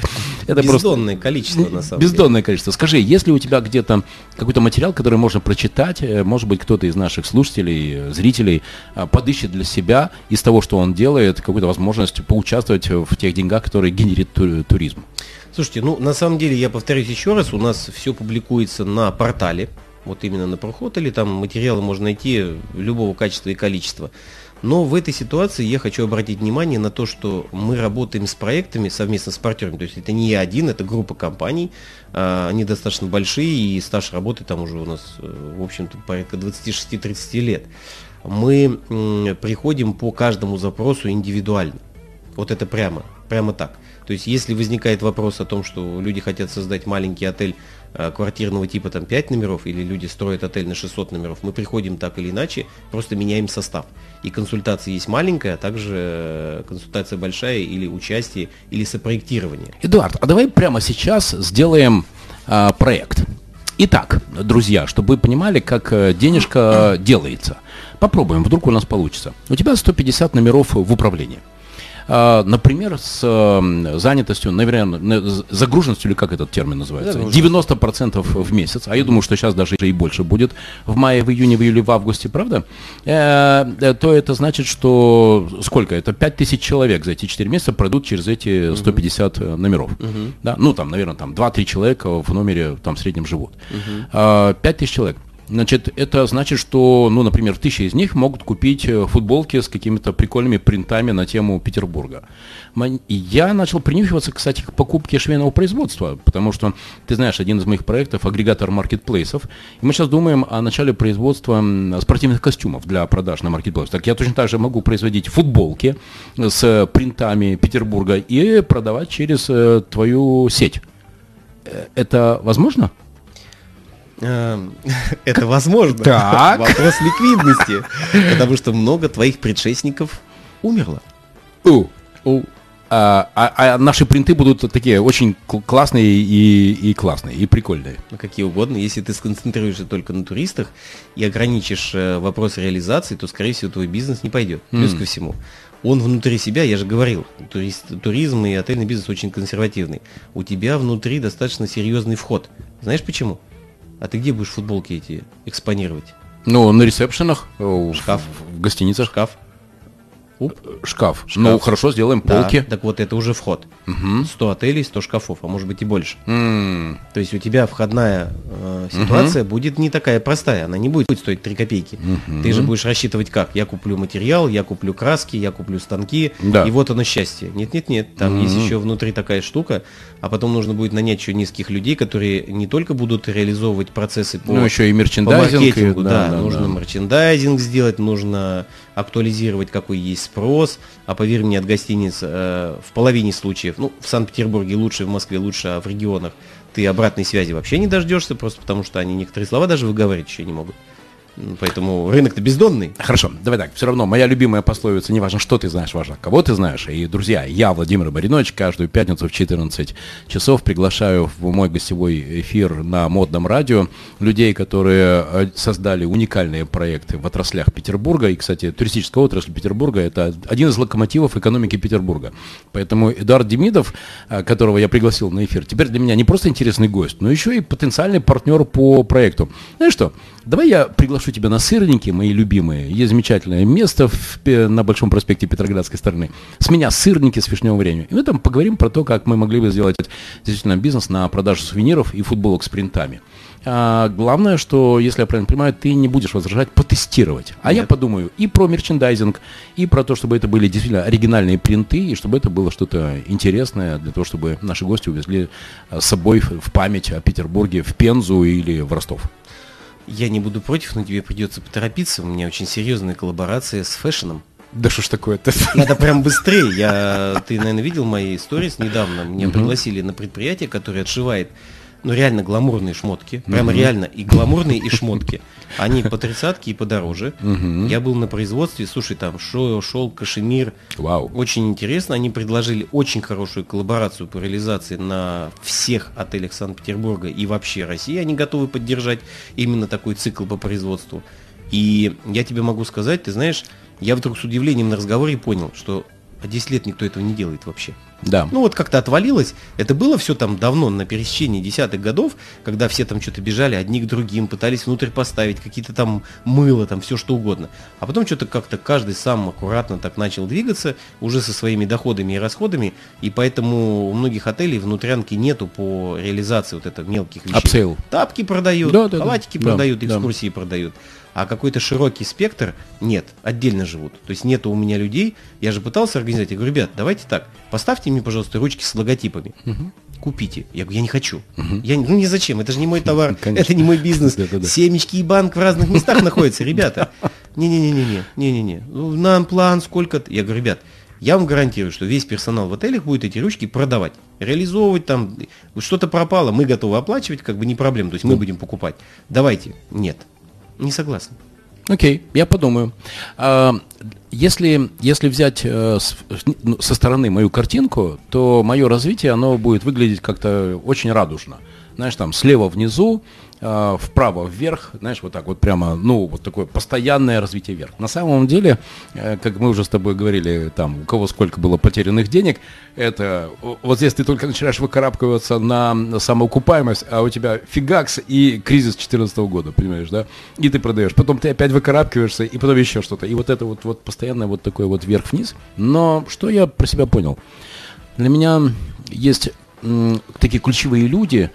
Это просто Бездонное количество, на самом деле. бездонное количество. Скажи, есть ли у тебя где-то какой-то материал, который можно прочитать, э, может быть, кто-то из наших слушателей, э, зрителей э, подыщет для себя из того, что он делает, какую-то возможность поучаствовать в тех деньгах, которые генерит ту- туризм? Слушайте, ну на самом деле я повторюсь еще раз, у нас все публикуется на портале, вот именно на Прохотеле, там материалы можно найти любого качества и количества. Но в этой ситуации я хочу обратить внимание на то, что мы работаем с проектами совместно с партнерами. То есть это не я один, это группа компаний. а, Они достаточно большие, и стаж работы там уже у нас, э, в общем-то, порядка 26-30 лет. Мы приходим по каждому запросу индивидуально. Вот это прямо, прямо так. То есть, если возникает вопрос о том, что люди хотят создать маленький отель э, квартирного типа там 5 номеров, или люди строят отель на 600 номеров, мы приходим так или иначе, просто меняем состав. И консультация есть маленькая, а также э, консультация большая, или участие, или сопроектирование. Эдуард, а давай прямо сейчас сделаем а, проект. Итак, друзья, чтобы вы понимали, как э, денежка делается. Попробуем, вдруг у нас получится. У тебя 150 номеров в управлении. А, Например, с занятостью, наверное, загруженностью, или как этот термин называется, Загруженность. 90% в месяц, а я думаю, что сейчас даже и больше будет в мае, в июне, в июле, в августе, правда? Э, э, То это значит, что сколько? Это 5000 человек за эти 4 месяца пройдут через эти 150 э, номеров. Да? Ну, там, наверное, там 2-3 человека в номере там в среднем живут. А, 5000 человек. Значит, это значит, что, ну, например, тысячи из них могут купить э, футболки с какими-то прикольными принтами на тему Петербурга. И я начал принюхиваться, кстати, к покупке швейного производства, потому что, ты знаешь, один из моих проектов – агрегатор маркетплейсов. И мы сейчас думаем о начале производства спортивных костюмов для продаж на маркетплейс. Так я точно так же могу производить футболки с э, принтами Петербурга и продавать через э, твою сеть. Это возможно? Эм, Это возможно. Так. Вопрос ликвидности. Потому что много твоих предшественников умерло. У, у. а, а, а наши принты будут такие очень классные и, и классные, и прикольные. Ну, какие угодно. Если ты сконцентрируешься только на туристах и ограничишь э, вопрос реализации, то, скорее всего, твой бизнес не пойдет. Плюс mm. ко всему. Он внутри себя, я же говорил, турист, туризм и отельный бизнес очень консервативный. У тебя внутри достаточно серьезный вход. Знаешь почему? А ты где будешь футболки эти экспонировать? Ну, на ресепшенах, шкаф. в, в гостиницах. Шкаф. Уп. Шкаф. Шкаф. Ну, хорошо, сделаем полки. Да, так вот, это уже вход. Угу. 100 отелей, 100 шкафов, а может быть и больше. М. То есть у тебя входная э, ситуация будет не такая простая, она не будет стоить 3 копейки. Мгм. Ты же будешь рассчитывать как? Я куплю материал, я куплю краски, я куплю станки, Да. и вот оно счастье. Нет-нет-нет, там есть Мгм. еще внутри такая штука, а потом нужно будет нанять еще низких людей, которые не только будут реализовывать процессы по Ну, еще и по мерчендайзинг. и- маркетингу, да, да, нужно да. мерчендайзинг сделать, нужно актуализировать, какой есть спрос, а поверь мне, от гостиниц э, в половине случаев, ну, в Санкт-Петербурге лучше, в Москве лучше, а в регионах ты обратной связи вообще не дождешься, просто потому что они некоторые слова даже выговорить еще не могут. М, Поэтому рынок-то бездонный. Хорошо, давай так, все равно моя любимая пословица, не важно, что ты знаешь, важно, кого ты знаешь. И, друзья, я, Владимир Маринович, каждую пятницу в 14 часов приглашаю в мой гостевой эфир на модном радио людей, которые э, создали уникальные проекты в отраслях Петербурга. И, кстати, туристическая отрасль Петербурга – это один из локомотивов экономики Петербурга. Поэтому Эдуард Демидов, э, которого я пригласил на эфир, теперь для меня не просто интересный гость, но еще и потенциальный партнер по проекту. Знаешь что, давай я приглашу тебя на сырники, мои любимые. Есть замечательное место в на Большом проспекте Петроградской стороны. С меня сырники с вишневым вареньем. И мы там поговорим про то, как мы могли бы сделать действительно бизнес на продажу сувениров и футболок с принтами. А, главное, что, если я правильно понимаю, ты не будешь возражать потестировать. А я Нет. подумаю и про мерчендайзинг, и про то, чтобы это были действительно оригинальные принты, и чтобы это было что-то интересное для того, чтобы наши гости увезли а, с собой в память о Петербурге в Пензу или в Ростов. Я не буду против, но тебе придется поторопиться. У меня очень серьезная коллаборация с фэшном. Да что ж такое-то? Надо прям быстрее. Я, ты, наверное, видел мои истории недавно. Меня пригласили на предприятие, которое отшивает, ну, реально гламурные шмотки. Прямо реально и гламурные, и шмотки. Они по тридцатке и подороже. Я был на производстве, слушай, там шо, шелк, кашемир. Вау. Очень интересно. Они предложили очень хорошую коллаборацию по реализации на всех отелях Санкт-Петербурга и вообще России. Они готовы поддержать именно такой цикл по производству. И я тебе могу сказать, ты знаешь, я вдруг с удивлением на разговоре понял, что а 10 лет никто этого не делает вообще. Да. Ну вот как-то отвалилось. Это было все там давно, на пересечении десятых годов, когда все там что-то бежали одни к другим, пытались внутрь поставить какие-то там мыло, там все что угодно. А потом что-то как-то каждый сам аккуратно так начал двигаться, уже со своими доходами и расходами, и поэтому у многих отелей внутрянки нету по реализации вот этого мелких вещей. Upsell. Тапки продают, Да, да, да. халатики Да, продают, да. экскурсии продают. А какой-то широкий спектр нет, отдельно живут. То есть нету у меня людей. Я же пытался организовать. Я говорю, ребят, давайте так, поставьте мне, пожалуйста, ручки с логотипами. Купите. Я говорю, я не хочу. Я, не- ну не зачем, это же не мой товар, Конечно. это не мой бизнес. Да-да-да. Семечки и банк в разных местах находятся, ребята. Не-не-не-не, не-не-не. Ну, Нам план сколько-то. Я говорю, ребят, я вам гарантирую, что весь персонал в отелях будет эти ручки продавать, реализовывать там. Что-то пропало, мы готовы оплачивать, как бы не проблема. То есть мы будем покупать. Давайте. Нет. Не согласен. Окей, я подумаю. А, если, если взять э, ну, со стороны мою картинку, то мое развитие, оно будет выглядеть как-то очень радужно. Знаешь, там слева внизу, э, вправо вверх, знаешь, вот так вот прямо, ну, вот такое постоянное развитие вверх. На самом деле, э, как мы уже с тобой говорили, там, у кого сколько было потерянных денег, это вот здесь ты только начинаешь выкарабкиваться на самоокупаемость, а у тебя фигакс и кризис 2014 года, понимаешь, да? И ты продаешь. Потом ты опять выкарабкиваешься, и потом еще что-то. И вот это вот, вот постоянно вот такой вот вверх-вниз. Но что я про себя понял? Для меня есть м, такие ключевые люди,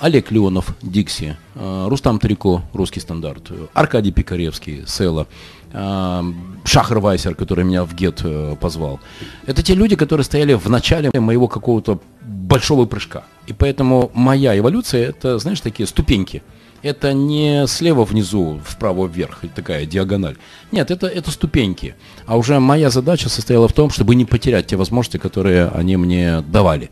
Олег Леонов, Дикси, а, Рустам Тарико, Русский стандарт, Аркадий Пикаревский, Села, а, Шахар Вайсер, который меня в ГЕТ э, позвал. Это те люди, которые стояли в начале моего какого-то большого прыжка. И поэтому моя эволюция, это, знаешь, такие ступеньки. Это не слева внизу, вправо вверх, такая диагональ. Нет, это, это ступеньки. А уже моя задача состояла в том, чтобы не потерять те возможности, которые они мне давали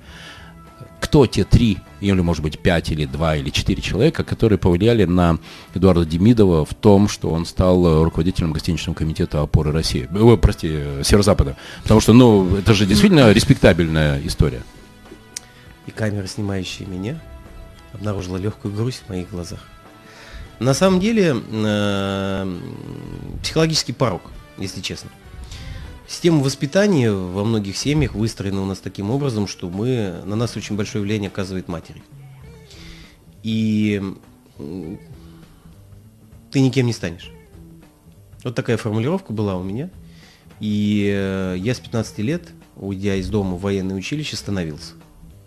кто те три, или может быть пять, или два, или четыре человека, которые повлияли на Эдуарда Демидова в том, что он стал руководителем гостиничного комитета опоры России, э, прости, Северо-Запада. Потому что, ну, это же действительно респектабельная история. И камера, снимающая меня, обнаружила легкую грусть в моих глазах. На самом деле, э, психологический порог, если честно. Система воспитания во многих семьях выстроена у нас таким образом, что мы, на нас очень большое влияние оказывает матери. И ты никем не станешь. Вот такая формулировка была у меня. И э, я с 15 лет, уйдя из дома в военное училище, становился.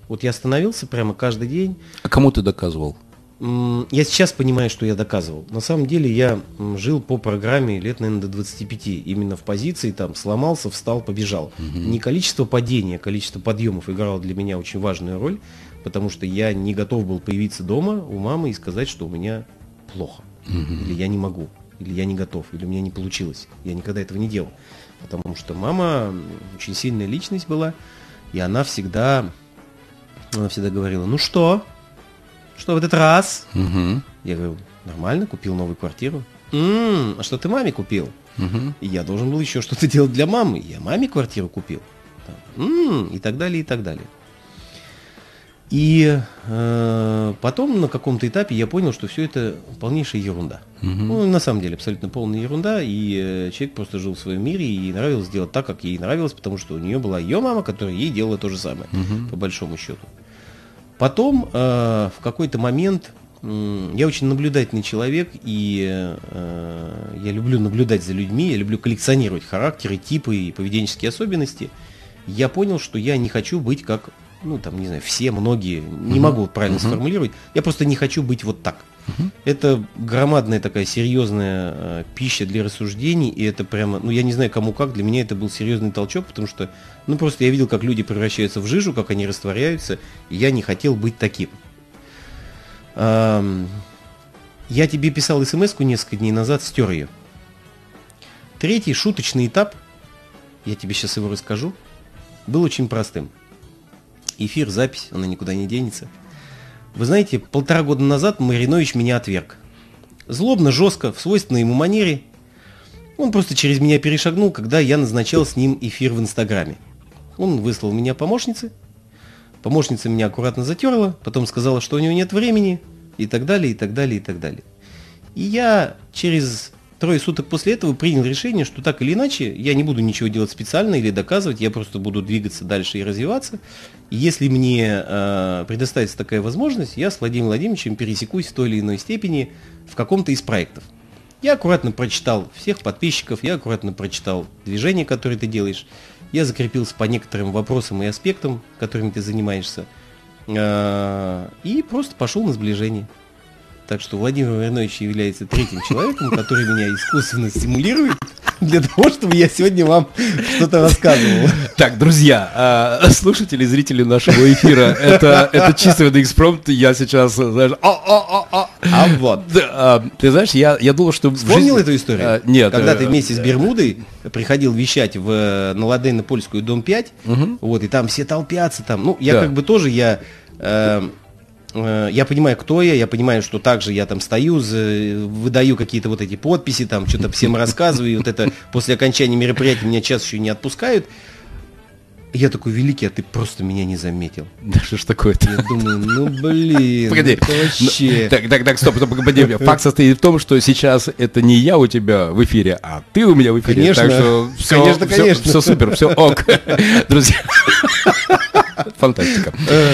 Вот я становился прямо каждый день. А кому ты доказывал? Я сейчас понимаю, что я доказывал. На самом деле я жил по программе лет, наверное, до 25. Именно в позиции там сломался, встал, побежал. Угу. Не количество падений, а количество подъемов играло для меня очень важную роль, потому что я не готов был появиться дома у мамы и сказать, что у меня плохо. Угу. Или я не могу, или я не готов, или у меня не получилось. Я никогда этого не делал. Потому что мама очень сильная личность была, и она всегда, она всегда говорила, ну что, что в этот раз? Угу. Я говорю, нормально, купил новую квартиру. М-м, а что ты маме купил? Угу. И я должен был еще что-то делать для мамы. Я маме квартиру купил. М-м, и так далее, и так далее. И э, потом на каком-то этапе я понял, что все это полнейшая ерунда. Угу. Ну, на самом деле, абсолютно полная ерунда. И э, человек просто жил в своем мире, и ей нравилось делать так, как ей нравилось, потому что у нее была ее мама, которая ей делала то же самое, угу. по большому счету. Потом э, в какой-то момент э, я очень наблюдательный человек, и э, я люблю наблюдать за людьми, я люблю коллекционировать характеры, типы и поведенческие особенности. Я понял, что я не хочу быть как, ну там, не знаю, все, многие, не могу правильно сформулировать, я просто не хочу быть вот так. Это громадная такая серьезная э, пища для рассуждений, и это прямо, ну я не знаю кому как, для меня это был серьезный толчок, потому что ну, просто я видел, как люди превращаются в жижу, как они растворяются, и я не хотел быть таким. Я тебе писал смс несколько дней назад, стер ее. Третий шуточный этап, я тебе сейчас его расскажу, был очень простым. Эфир, запись, она никуда не денется. Вы знаете, полтора года назад Маринович меня отверг. Злобно, жестко, в свойственной ему манере. Он просто через меня перешагнул, когда я назначал с ним эфир в Инстаграме. Он выслал меня помощнице. Помощница меня аккуратно затерла, потом сказала, что у нее нет времени, и так далее, и так далее, и так далее. И я через трое суток после этого принял решение, что так или иначе я не буду ничего делать специально или доказывать, я просто буду двигаться дальше и развиваться. И если мне э, предоставится такая возможность, я с Владимиром Владимировичем пересекусь в той или иной степени в каком-то из проектов. Я аккуратно прочитал всех подписчиков, я аккуратно прочитал движение, которое ты делаешь. Я закрепился по некоторым вопросам и аспектам, которыми ты занимаешься, а, и просто пошел на сближение. Так что Владимир Маринович является третьим человеком, который меня искусственно стимулирует для того, чтобы я сегодня вам что-то рассказывал. Так, друзья, а, слушатели, зрители нашего эфира, это, это чисто экспромт, я сейчас, знаешь, а, а, а, а. вот. А, ты знаешь, я, я думал, что... Вспомнил жизни... эту историю? А, нет. Когда ты вместе с Бермудой приходил вещать в, на Ладейно-Польскую, дом 5, угу. вот, и там все толпятся, там, ну, я да. как бы тоже, я... Э, Э, я понимаю, кто я, я понимаю, что также я там стою, выдаю какие-то вот эти подписи, там что-то всем рассказываю, и вот это после окончания мероприятия меня час еще не отпускают. Я такой великий, а ты просто меня не заметил. Да что ж такое-то? Я думаю, ну блин, Погоди, это вообще... Ну, так, так, так, стоп, стоп, погоди. Факт состоит в том, что сейчас это не я у тебя в эфире, а ты у меня в эфире. Конечно, так что все, конечно, все, конечно. Все супер, все ок. Друзья. Фантастика.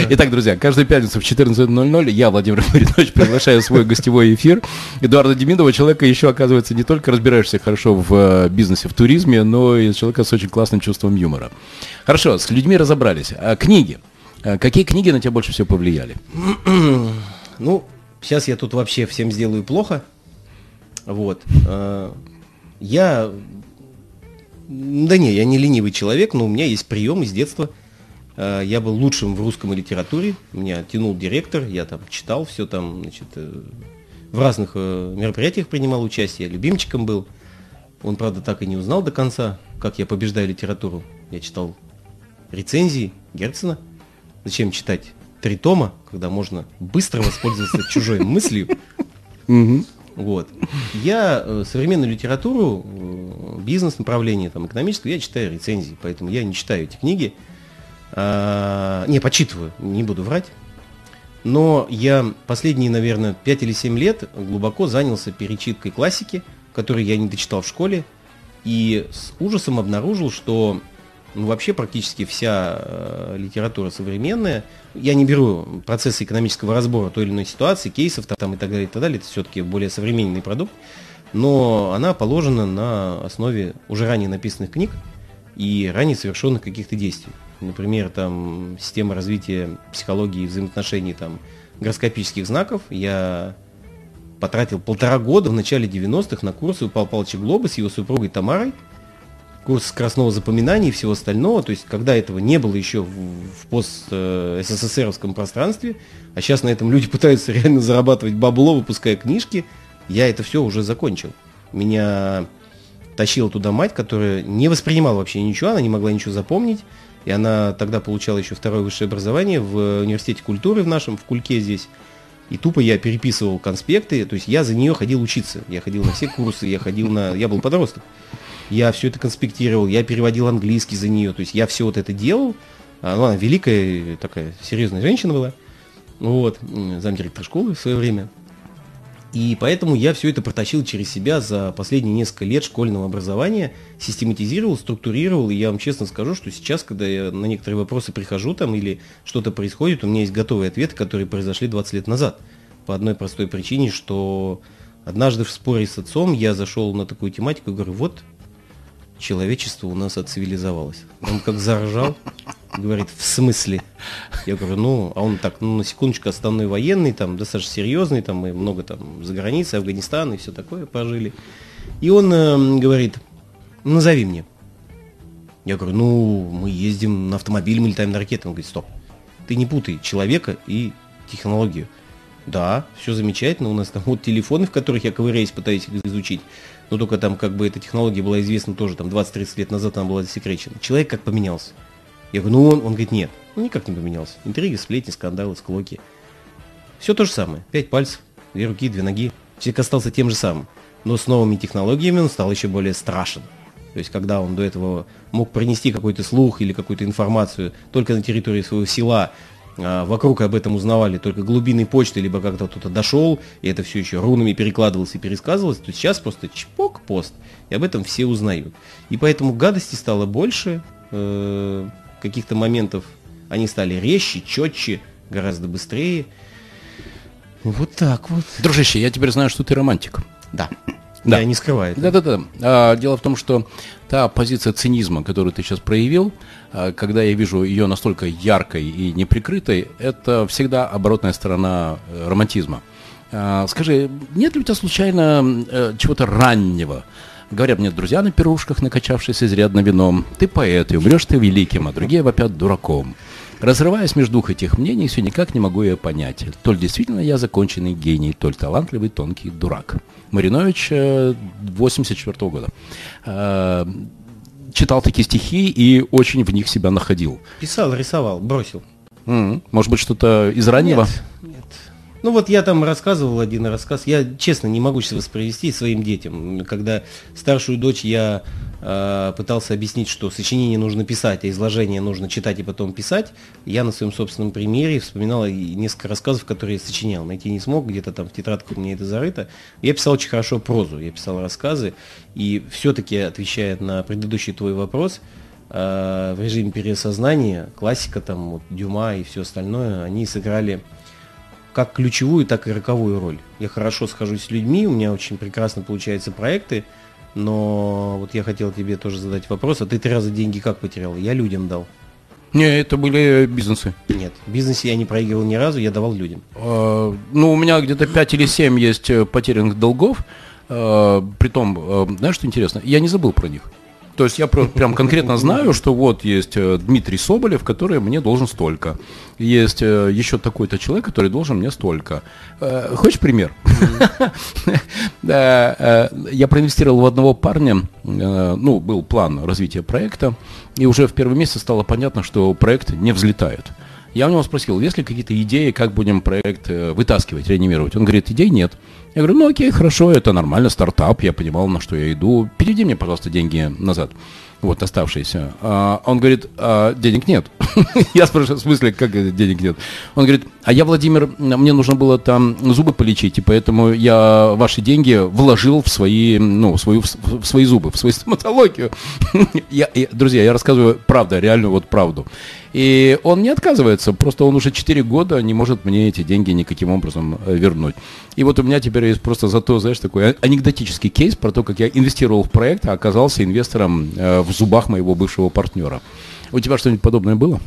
Итак, друзья, каждую пятницу в 14.00 я, Владимир Маринович, приглашаю в свой гостевой эфир Эдуарда Демидова, человека еще, оказывается, не только разбираешься хорошо в э, бизнесе, в туризме, но и человека с очень классным чувством юмора. Хорошо, с людьми разобрались. А книги? А какие книги на тебя больше всего повлияли? Ну, сейчас я тут вообще всем сделаю плохо. Вот. А, я... Да не, я не ленивый человек, но у меня есть прием из детства – Э, я был лучшим в русском литературе, меня тянул директор, я там читал все там, значит, э, в разных э, мероприятиях принимал участие, любимчиком был. Он, правда, так и не узнал до конца, как я побеждаю литературу. Я читал рецензии Герцена. Зачем читать три тома, когда можно быстро воспользоваться чужой мыслью. Вот. Я э, современную литературу, э, бизнес-направление, там, экономическое, я читаю рецензии, поэтому я не читаю эти книги. А, не, почитываю, не буду врать. Но я последние, наверное, 5 или 7 лет глубоко занялся перечиткой классики, которую я не дочитал в школе, и с ужасом обнаружил, что ну, вообще практически вся э, литература современная, я не беру процессы экономического разбора той или иной ситуации, кейсов там, и так далее, и так далее, это все-таки более современный продукт, но она положена на основе уже ранее написанных книг и ранее совершенных каких-то действий. Например, там система развития психологии взаимоотношений там, гороскопических знаков. Я потратил полтора года в начале 90-х на курсы у Павла Павловича Глоба с его супругой Тамарой – курс скоростного запоминания и всего остального, то есть когда этого не было еще в, в пост-СССРовском пространстве, а сейчас на этом люди пытаются реально зарабатывать бабло, выпуская книжки, я это все уже закончил. Меня тащила туда мать, которая не воспринимала вообще ничего, она не могла ничего запомнить, и она тогда получала еще второе высшее образование в университете культуры в нашем, в Кульке здесь, и тупо я переписывал конспекты, то есть я за нее ходил учиться. Я ходил на все курсы, я ходил на... Я был подросток я все это конспектировал, я переводил английский за нее, то есть я все вот это делал. Она великая такая серьезная женщина была, вот, замдиректор школы в свое время. И поэтому я все это протащил через себя за последние несколько лет школьного образования, систематизировал, структурировал, и я вам честно скажу, что сейчас, когда я на некоторые вопросы прихожу там или что-то происходит, у меня есть готовые ответы, которые произошли 20 лет назад. По одной простой причине, что однажды в споре с отцом я зашел на такую тематику и говорю, вот человечество у нас отцивилизовалось. Он как заржал, говорит, в смысле? Я говорю, ну, а он так, ну, на секундочку, основной военный, там, достаточно серьезный, там, мы много там за границей, Афганистан и все такое пожили. И он э, говорит, назови мне. Я говорю, ну, мы ездим на автомобиле, мы летаем на ракеты. Он говорит, стоп, ты не путай человека и технологию. Да, все замечательно, у нас там вот телефоны, в которых я ковыряюсь, пытаюсь их изучить но только там как бы эта технология была известна тоже там 20-30 лет назад, она была засекречена. Человек как поменялся? Я говорю, ну он, он говорит, нет, никак не поменялся. Интриги, сплетни, скандалы, склоки. Все то же самое. Пять пальцев, две руки, две ноги. Человек остался тем же самым. Но с новыми технологиями он стал еще более страшен. То есть, когда он до этого мог принести какой-то слух или какую-то информацию только на территории своего села, а, вокруг об этом узнавали только глубинной почты, либо как-то кто-то дошел, и это все еще рунами перекладывалось и пересказывалось, то сейчас просто чпок пост, и об этом все узнают. И поэтому гадости стало больше, э, каких-то моментов они стали резче, четче, гораздо быстрее. Вот так вот. Дружище, я теперь знаю, что ты романтик. Да. Да. Я не скрываю. Да-да-да. А, дело в том, что та позиция цинизма, которую ты сейчас проявил, а, когда я вижу ее настолько яркой и неприкрытой, это всегда оборотная сторона э, романтизма. А, скажи, нет ли у тебя случайно э, чего-то раннего? Говорят мне друзья на пирушках, накачавшиеся изрядно вином, ты поэт, и умрешь ты великим, а другие вопят дураком. Разрываясь между двух этих мнений, все никак не могу ее понять. То ли действительно я законченный гений, то ли талантливый тонкий дурак. Маринович 84 -го года. Э, читал такие стихи и очень в них себя находил. Писал, рисовал, бросил. Может быть, что-то из раннего? Нет. Ну вот я там рассказывал один рассказ. Я, честно, не могу сейчас воспроизвести своим детям. Когда старшую дочь я э, пытался объяснить, что сочинение нужно писать, а изложение нужно читать и потом писать, я на своем собственном примере вспоминал несколько рассказов, которые я сочинял. Найти не смог, где-то там в тетрадках у меня это зарыто. Я писал очень хорошо прозу, я писал рассказы. И все-таки, отвечая на предыдущий твой вопрос, э, в режиме переосознания классика, там, вот, Дюма и все остальное, они сыграли как ключевую, так и роковую роль. Я хорошо схожусь с людьми, у меня очень прекрасно получаются проекты, но вот я хотел тебе тоже задать вопрос, а ты три раза деньги как потерял? Я людям дал. Не, это были бизнесы. Нет, в бизнесе я не проигрывал ни разу, я давал людям. А, ну, у меня где-то 5 или 7 есть э, потерянных долгов. А, притом, а, знаешь, что интересно? Я не забыл про них. То есть я прям конкретно знаю, что вот есть э, Дмитрий Соболев, который мне должен столько. Есть э, еще такой-то человек, который должен мне столько. Э, хочешь пример? Я проинвестировал в одного парня, ну, был план развития проекта, и уже в первый месяц стало понятно, что проект не взлетает. Я у него спросил, есть ли какие-то идеи, как будем проект э, вытаскивать, реанимировать. Он говорит, идей нет. Я говорю, ну окей, хорошо, это нормально, стартап, я понимал, на что я иду. Переведи мне, пожалуйста, деньги назад вот оставшиеся. А, он говорит, а, денег нет. я спрашиваю, в смысле, как денег нет? Он говорит, а я, Владимир, мне нужно было там зубы полечить, и поэтому я ваши деньги вложил в свои, ну, в, свою, в свои зубы, в свою стоматологию. я, я, друзья, я рассказываю правду, реальную вот правду. И он не отказывается, просто он уже 4 года не может мне эти деньги никаким образом э, вернуть. И вот у меня теперь есть просто зато, знаешь, такой а, анекдотический кейс про то, как я инвестировал в проект, а оказался инвестором э, в зубах моего бывшего партнера. У тебя что-нибудь подобное было?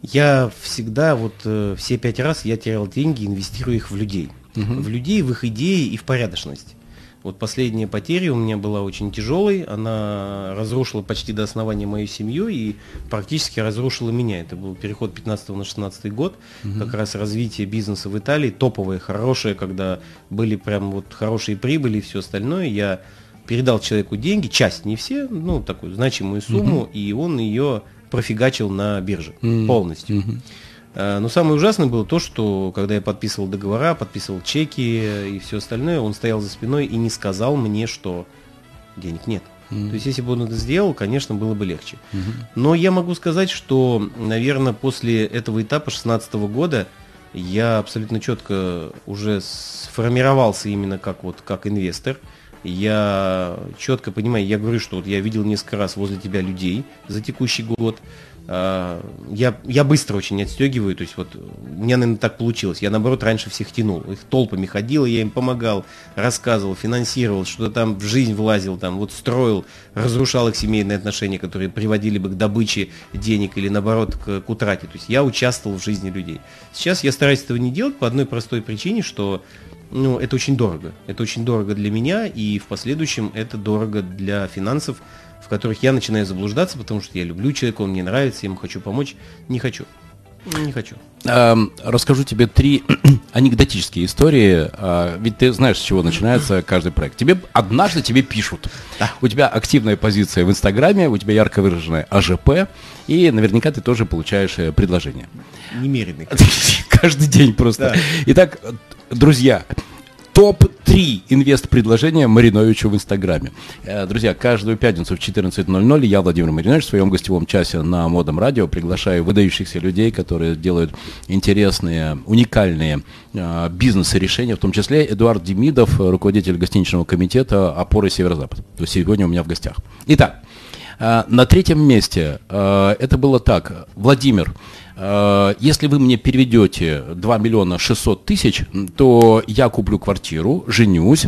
Я всегда, вот э, все пять раз я терял деньги, инвестируя их в людей. Угу. В людей, в их идеи и в порядочность. Вот последняя потеря у меня была очень тяжелой, она разрушила почти до основания мою семью и практически разрушила меня. Это был переход 15 на 16 год, угу. как раз развитие бизнеса в Италии, топовое, хорошее, когда были прям вот хорошие прибыли и все остальное. Я передал человеку деньги, часть, не все, ну такую значимую сумму, угу. и он ее профигачил на бирже угу. полностью. Угу. Э, но самое ужасное было то, что когда я подписывал договора, подписывал чеки и все остальное, он стоял за спиной и не сказал мне, что денег нет. Mm-hmm. То есть, если бы он это сделал, конечно, было бы легче. Mm-hmm. Но я могу сказать, что, наверное, после этого этапа 2016 года я абсолютно четко уже сформировался именно как вот как инвестор. Я четко понимаю, я говорю, что вот я видел несколько раз возле тебя людей за текущий год. А, я, я быстро очень отстегиваю, то есть вот у меня, наверное, так получилось. Я, наоборот, раньше всех тянул. Их толпами ходил, я им помогал, рассказывал, финансировал, что-то там в жизнь влазил, там вот строил, разрушал их семейные отношения, которые приводили бы к добыче денег или, наоборот, к, к утрате. То есть я участвовал в жизни людей. Сейчас я стараюсь этого не делать по одной простой причине, что ну, это очень дорого. Это очень дорого для меня, и в последующем это дорого для финансов, в которых я начинаю заблуждаться, потому что я люблю человека, он мне нравится, я ему хочу помочь. Не хочу. Не хочу. расскажу тебе три анекдотические истории. А, ведь ты знаешь, с чего начинается каждый проект. Тебе однажды тебе пишут. Да. У тебя активная позиция в Инстаграме, у тебя ярко выраженная АЖП, и наверняка ты тоже получаешь э, предложение. Немеренный. Каждый день просто. Да. Итак, друзья, топ-3 инвест-предложения Мариновичу в Инстаграме. Э, друзья, каждую пятницу в 14.00 я, Владимир Маринович, в своем гостевом часе на Модом Радио приглашаю выдающихся людей, которые делают интересные, уникальные э, бизнес-решения, в том числе Эдуард Демидов, руководитель гостиничного комитета «Опоры Северо-Запад». То есть сегодня у меня в гостях. Итак, э, на третьем месте это было так. Владимир, если вы мне переведете 2 миллиона 600 тысяч, то я куплю квартиру, женюсь,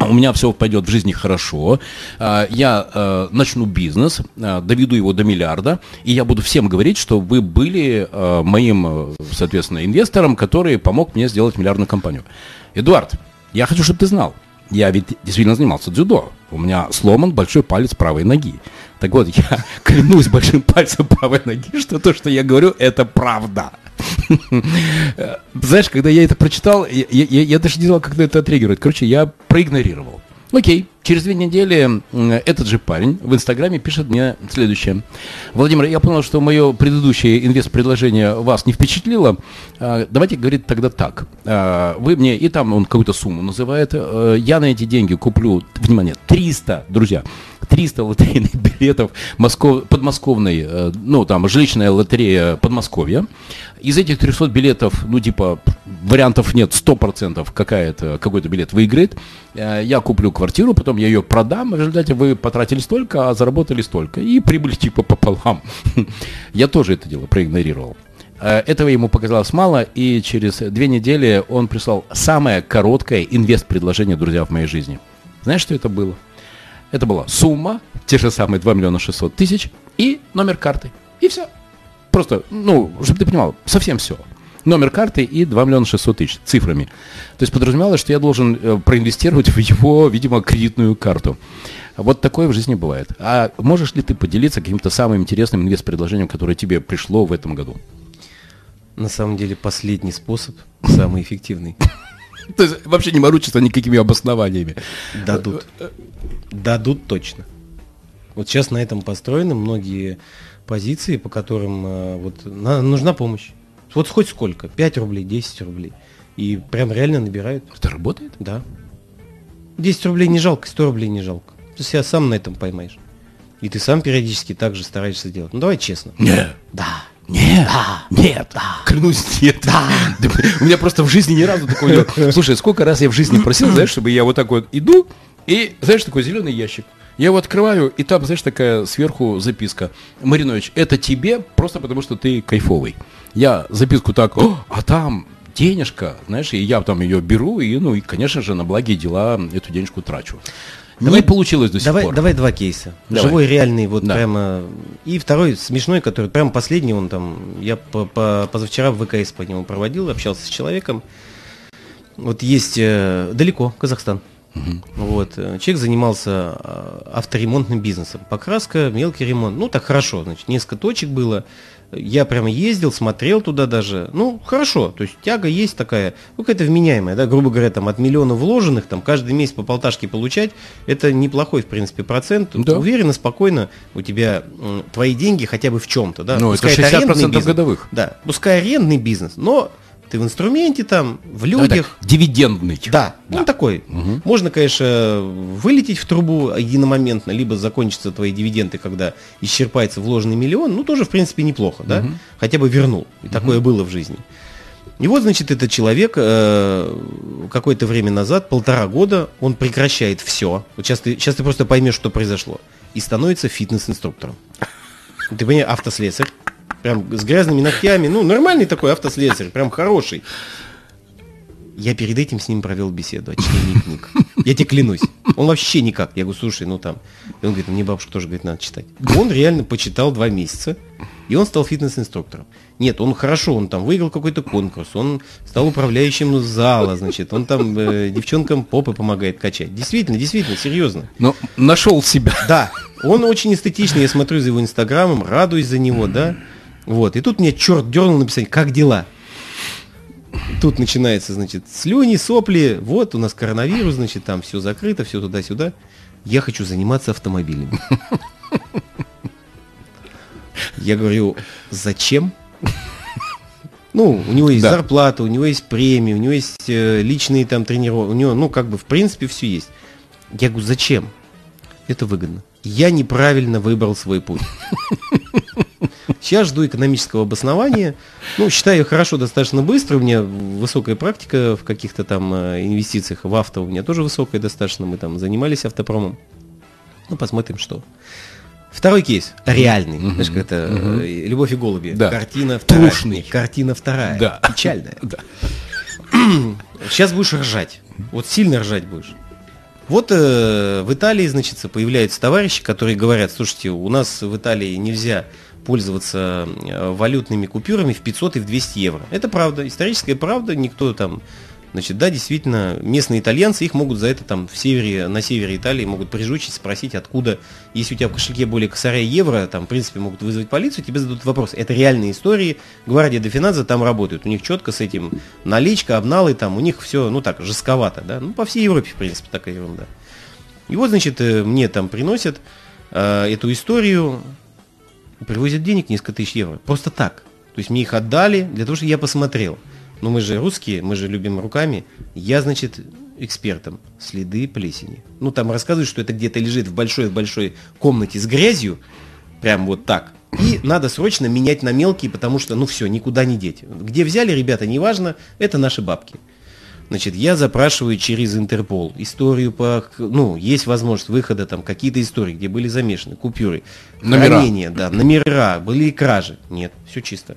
у меня все пойдет в жизни хорошо, э, я э, начну бизнес, доведу его до миллиарда, и я буду всем говорить, что вы были моим, соответственно, инвестором, который помог мне сделать миллиардную компанию. Эдуард, я хочу, чтобы ты знал, я ведь действительно занимался дзюдо. У меня сломан большой палец правой ноги. Так вот, я клянусь большим пальцем правой ноги, что то, что я говорю, это правда. Знаешь, когда я это прочитал, я, даже не знал, как это отреагировать. Короче, я проигнорировал. Окей, через две недели этот же парень в Инстаграме пишет мне следующее. Владимир, я понял, что мое предыдущее инвест-предложение вас не впечатлило. А, давайте, говорит, тогда так. А, вы мне, и там он какую-то сумму называет, э, я на эти деньги куплю, внимание, 300, друзья, 300 лотерейных билетов Москов, подмосковной, э, ну, там, жилищная лотерея Подмосковья. Из этих 300 билетов, ну, типа, вариантов нет, 100% какая-то, какой-то билет выиграет. Э, я куплю квартиру, потом я ее продам, в результате вы потратили столько, а заработали столько. И прибыль типа пополам. Я тоже это дело проигнорировал. Э, этого ему показалось мало, и через две недели он прислал самое короткое инвест-предложение, друзья, в моей жизни. Знаешь, что это было? Это была сумма, те же самые 2 миллиона 600 тысяч и номер карты. И все. Просто, ну, чтобы ты понимал, совсем все. Номер карты и 2 миллиона 600 тысяч цифрами. То есть подразумевалось, что я должен э, проинвестировать в его, видимо, кредитную карту. Вот такое в жизни бывает. А можешь ли ты поделиться каким-то самым интересным инвест-предложением, которое тебе пришло в этом году? На самом деле последний способ самый эффективный. То есть вообще не морочиться никакими обоснованиями. Дадут. Дадут точно. Вот сейчас на этом построены многие позиции, по которым э, вот нужна помощь. Вот хоть сколько, 5 рублей, 10 рублей. И прям реально набирают. Это работает? Да. 10 рублей не жалко, 100 рублей не жалко. Ты себя сам на этом поймаешь. И ты сам периодически так же стараешься делать. Ну давай честно. Нет. Да. Нет, нет, клянусь, нет. У меня просто в жизни ни разу такого не было. Слушай, сколько раз я в жизни просил, знаешь, чтобы я вот так вот иду, и, знаешь, такой зеленый ящик. Я его открываю, и там, знаешь, такая сверху записка. Маринович, это тебе просто потому, что ты кайфовый. Я записку так, «О, а там денежка, знаешь, и я там ее беру, и, ну, и, конечно же, на благие дела эту денежку трачу. Давай- не получилось до сих Давай, пор. давай два кейса. Давай. Живой, реальный, вот Да. прямо. И второй смешной, который прямо последний, он там. Я по- по- позавчера в ВКС по нему проводил, общался с человеком. Вот есть э, далеко, Казахстан. Вот. э, Человек занимался э, авторемонтным бизнесом. Покраска, мелкий ремонт. Ну, так хорошо, значит, несколько точек было. Я прямо ездил, смотрел туда даже. Ну, хорошо, то есть тяга есть такая, ну, какая-то вменяемая, да, грубо говоря, там от миллиона вложенных, там каждый месяц по полташке получать, это неплохой, в принципе, процент. Да. Уверенно, спокойно у тебя твои деньги хотя бы в чем-то, да. Ну, это Пускай 60% арендный бизнес, годовых. Да, пускай арендный бизнес, но ты в инструменте там, в людях. так, дивидендный. Да, он такой. Можно, конечно, вылететь в трубу единомоментно, либо закончатся твои дивиденды, когда исчерпается вложенный миллион, ну тоже, в принципе, неплохо, да? Хотя бы вернул. И такое было в жизни. И вот, значит, этот человек э, какое-то время назад, полтора года, он прекращает все. Вот сейчас ты, сейчас ты просто поймешь, что произошло. И становится фитнес-инструктором. Ты понимаешь, автослесарь. Прям с грязными ногтями. Ну, нормальный такой автослесарь, прям хороший. Я перед этим с ним провел беседу о чтении книг. Я тебе клянусь. Он вообще никак. Я говорю, слушай, ну там. И он говорит, мне бабушка тоже говорит, надо читать. Он реально почитал два месяца, и он стал фитнес-инструктором. Нет, он хорошо, он там выиграл какой-то конкурс, он стал управляющим зала, значит, он там э, девчонкам попы помогает качать. Действительно, действительно, серьезно. Но нашел себя. Да, он очень эстетичный, я смотрю за его инстаграмом, радуюсь за него, да. Вот, и тут мне черт дернул написать, как дела? Тут начинается, значит, слюни, сопли, вот у нас коронавирус, значит, там все закрыто, все туда-сюда. Я хочу заниматься автомобилями. Я говорю, зачем? Ну, у него есть Да. зарплата, у него есть премии, у него есть э, личные там тренировки, у него, ну, как бы, в принципе, все есть. Я говорю, зачем? Это выгодно. Я неправильно выбрал свой путь. Сейчас жду экономического обоснования. Ну, считаю хорошо, достаточно быстро. У меня высокая практика в каких-то там э, инвестициях. В авто у меня тоже высокая достаточно. Мы там занимались автопромом. Ну, посмотрим, что. Второй кейс. Реальный. Знаешь, как это э, «Любовь и голуби». Да. Картина вторая. Трушный. Картина вторая. Да. Печальная. Да. Сейчас будешь ржать. Вот сильно ржать будешь. Вот э, в Италии, значит, появляются товарищи, которые говорят, слушайте, у нас в Италии нельзя пользоваться э, валютными купюрами в 500 и в 200 евро. Это правда, историческая правда, никто там, значит, да, действительно, местные итальянцы, их могут за это там в севере, на севере Италии могут прижучить, спросить, откуда, если у тебя в кошельке более косаря евро, там, в принципе, могут вызвать полицию, тебе зададут вопрос. Это реальные истории, Гвардия де Финанза там работают, у них четко с этим наличка, обналы, там, у них все, ну так, жестковато, да, ну, по всей Европе, в принципе, такая ерунда. И вот, значит, э, мне там приносят э, эту историю, привозят денег несколько тысяч евро. Просто так. То есть мне их отдали для того, чтобы я посмотрел. Но мы же русские, мы же любим руками. Я, значит, экспертом. Следы плесени. Ну, там рассказывают, что это где-то лежит в большой-большой комнате с грязью. Прям вот так. И надо срочно менять на мелкие, потому что, ну все, никуда не деть. Где взяли, ребята, неважно, это наши бабки. Значит, я запрашиваю через Интерпол историю по, ну, есть возможность выхода там какие-то истории, где были замешаны купюры, Номера. хранение, да, номера, были ли кражи. Нет, все чисто.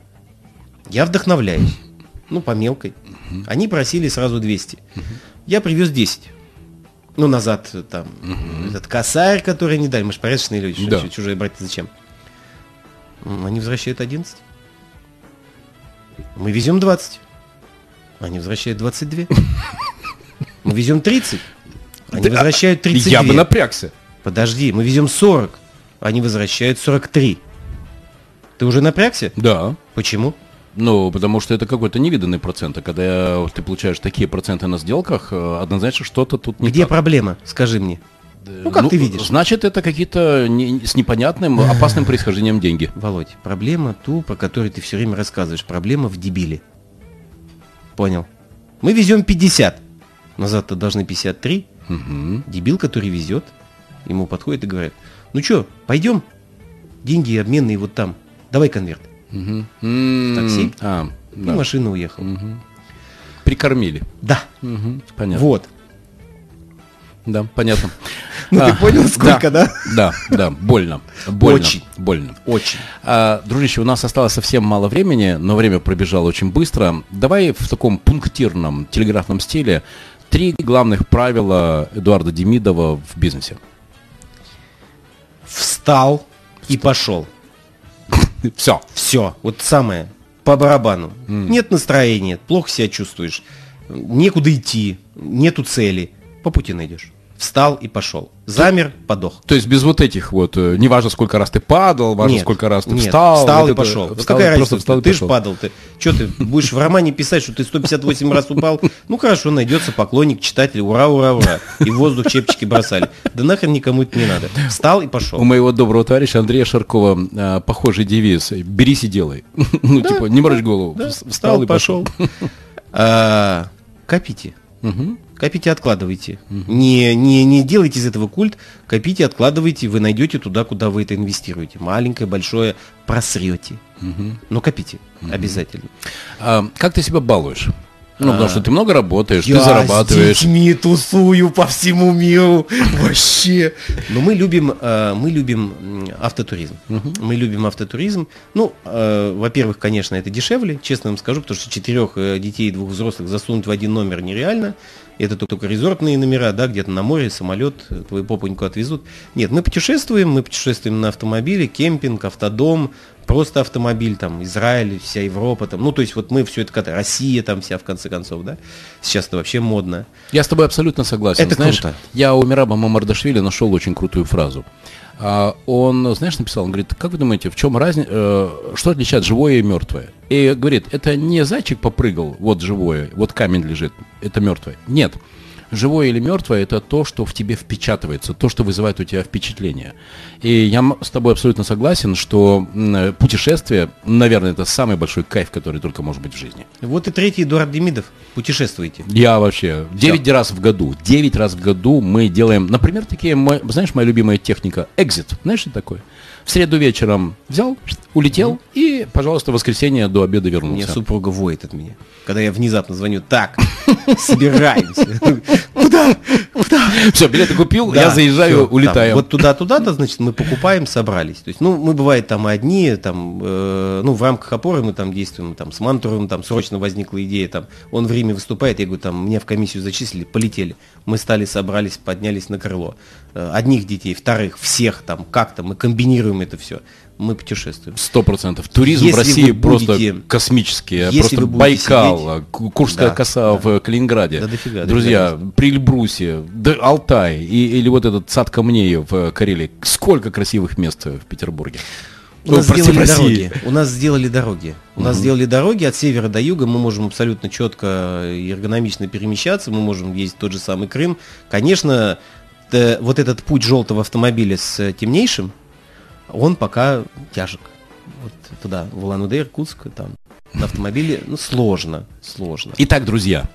Я вдохновляюсь. Ну, по мелкой. Они просили сразу 200. Я привез 10. Ну, назад э, там, этот косарь, который не дали. Мы же порядочные люди, Да. чу- чужие брать зачем? Они возвращают 11. Мы везем 20. Они возвращают 22. Мы везем 30. Они Да, возвращают 32. Я бы напрягся. Подожди, мы везем 40. Они возвращают 43. Ты уже напрягся? Да. Почему? Ну, потому что это какой-то невиданный процент. А когда ты получаешь такие проценты на сделках, э, однозначно что-то тут не Где так. проблема? Скажи мне. Ну, как ты видишь? Значит, это какие-то не, с непонятным, опасным происхождением деньги. Володь, проблема ту, про которую ты все время рассказываешь. Проблема в дебиле. Понял. Мы везем 50. Назад-то должны 53. Угу. Дебил, который везет, ему подходит и говорит, ну что, пойдем? Деньги обменные вот там. Давай конверт. Угу. такси? А, И да. машина уехала. Мгм. Прикормили. Да. Мгм. Понятно. Вот. Да, понятно. Ну А, ты понял, сколько, да? Да, да, больно. Больно. Очень. Больно. Очень. А, дружище, у нас осталось совсем мало времени, но время пробежало очень быстро. Давай в таком пунктирном телеграфном стиле три главных правила Эдуарда Демидова в бизнесе. Встал и пошел. Все. Все. Вот самое. По барабану. Нет настроения, плохо себя чувствуешь. Некуда идти, нету цели. По пути найдешь. Встал и пошел. Замер, подох. То есть без вот этих вот, э, не важно, сколько раз ты падал, важно, Нет, сколько раз ты нет, встал. встал вот и это- пошел. Встал какая и просто разница? встал ты же пошел. падал. Ты что ты будешь в романе писать, что ты 158 раз упал? Ну хорошо, найдется поклонник, читатель. Ура, ура, ура. И в воздух чепчики бросали. Да нахрен никому это не надо. Встал и У пошел. моего доброго товарища Андрея Шаркова э, похожий девиз «Берись и делай». Ну, типа, не морочь голову. Да, встал и пошел. А, Копите. Мгм. Копите, откладывайте. Не, не, не делайте из этого культ, копите, откладывайте, вы найдете туда, куда вы это инвестируете. Маленькое, большое, просрете. Но копите, обязательно. А как ты себя балуешь? Ну, потому А, что ты много работаешь, Я ты зарабатываешь. с детьми тусую по всему миру. Вообще. Но мы любим, э, мы любим автотуризм. Мы любим автотуризм. Ну, э, во-первых, конечно, это дешевле, честно вам скажу, потому что четырех э, детей и двух взрослых засунуть в один номер нереально. Это только- резортные номера, да, где-то на море, самолет, э, твою попоньку отвезут. Нет, мы путешествуем, мы путешествуем на автомобиле, кемпинг, автодом, просто автомобиль, там, Израиль, вся Европа, там, ну, то есть вот мы все это катаем, Россия там вся, в конце концов, да, сейчас это вообще модно. Я с тобой абсолютно согласен. Это знаешь, круто. я у Мираба Мамардашвили нашел очень крутую фразу. А, Он, знаешь, написал, он говорит, как вы думаете, в чем разница, что отличает живое и мертвое? И говорит, это не зайчик попрыгал, вот живое, вот камень лежит, это мертвое. Нет. Живое или мертвое – это то, что в тебе впечатывается, то, что вызывает у тебя впечатление. И я с тобой абсолютно согласен, что м, путешествие, наверное, это самый большой кайф, который только может быть в жизни. Вот и третий Эдуард Демидов, путешествуйте. Я вообще 9 раз в году, 9 раз в году мы делаем, например, такие, знаешь, моя любимая техника, экзит, знаешь, что такое? В среду вечером взял, улетел и, пожалуйста, в воскресенье до обеда вернулся. супруга воет от меня. Когда я внезапно звоню, так, собираемся. Куда? Куда? Все, билеты купил, Да, я заезжаю, там, улетаю. вот туда-туда-то, значит, мы покупаем, собрались. То есть, ну, мы бывает там одни, там, э, ну, в рамках опоры мы там действуем, там, с Мантуровым, там, срочно возникла идея, там, он в Риме выступает, я говорю, там, меня в комиссию зачислили, полетели. Мы стали, собрались, поднялись на крыло. Э, одних детей, вторых, всех там, как-то, мы комбинируем это все. Мы путешествуем. Сто процентов. Туризм Если в России вы просто будете- космический. если просто будете Байкал, сидеть- Ку- Курская Да, коса в Калининграде. Да дофига, Друзья, дофига. при Эльбрусе, да, Алтай и, или вот этот сад камней в э, Карелии. Сколько красивых мест в Петербурге. У Ой, нас прости, сделали дороги. У нас сделали дороги. У нас сделали дороги от севера до юга. Мы можем абсолютно четко и эргономично перемещаться. Мы можем ездить в тот же самый Крым. Конечно, вот этот путь желтого автомобиля с э, темнейшим, он пока тяжек. Вот туда, в Улан-Удэ, Иркутск, там на автомобиле, ну, сложно, сложно. Итак, друзья,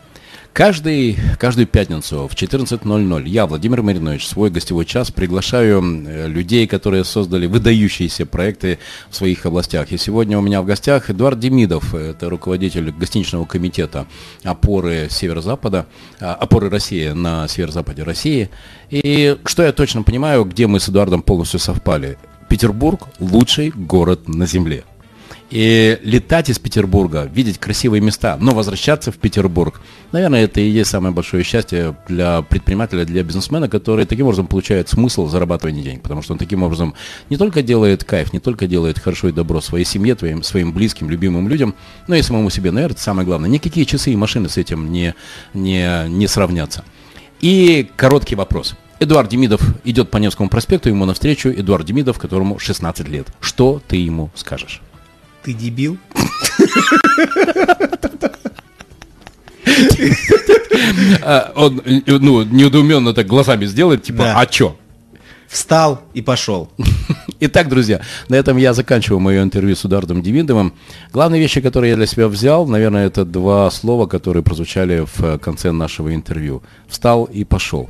каждый, каждую пятницу в 14.00 я, Владимир Маринович, свой гостевой час приглашаю людей, которые создали выдающиеся проекты в своих областях. И сегодня у меня в гостях Эдуард Демидов, это руководитель гостиничного комитета опоры Северо-Запада, а, опоры России на Северо-Западе России. И что я точно понимаю, где мы с Эдуардом полностью совпали. Петербург – лучший город на Земле. И летать из Петербурга, видеть красивые места, но возвращаться в Петербург, наверное, это и есть самое большое счастье для предпринимателя, для бизнесмена, который таким образом получает смысл зарабатывания денег, потому что он таким образом не только делает кайф, не только делает хорошо и добро своей семье, твоим, своим близким, любимым людям, но и самому себе. Наверное, это самое главное. Никакие часы и машины с этим не, не, не сравнятся. И короткий вопрос. Эдуард Демидов идет по Невскому проспекту, ему навстречу Эдуард Демидов, которому 16 лет. Что ты ему скажешь? Ты дебил? А, он, ну, недоуменно так глазами сделает, типа, а чё? Встал и пошел. Итак, друзья, на этом я заканчиваю мое интервью с Эдуардом Демидовым. Главные вещи, которые я для себя взял, наверное, это два слова, которые прозвучали в э, конце нашего интервью. Встал и пошел.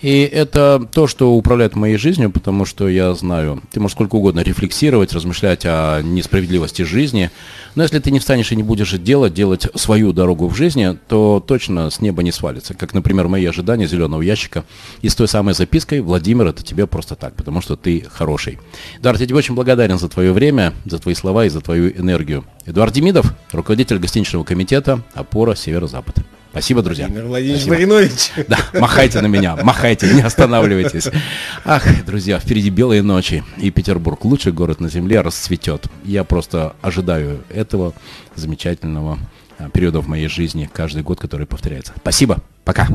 И это то, что управляет моей жизнью, потому что я знаю, ты можешь сколько угодно рефлексировать, размышлять о несправедливости жизни, но если ты не встанешь и не будешь делать, делать свою дорогу в жизни, то точно с неба не свалится. Как, например, мои ожидания зеленого ящика и с той самой запиской «Владимир, это тебе просто так, потому что ты хороший». Эдуард, я тебе очень благодарен за твое время, за твои слова и за твою энергию. Эдуард Демидов, руководитель гостиничного комитета «Опора Северо-Запад». Спасибо, друзья. Владимир Владимирович Спасибо. Маринович. Да, махайте на меня, махайте, не останавливайтесь. Ах, друзья, впереди белые ночи, и Петербург, лучший город на земле, расцветет. Я просто ожидаю этого замечательного а, периода в моей жизни каждый год, который повторяется. Спасибо, пока.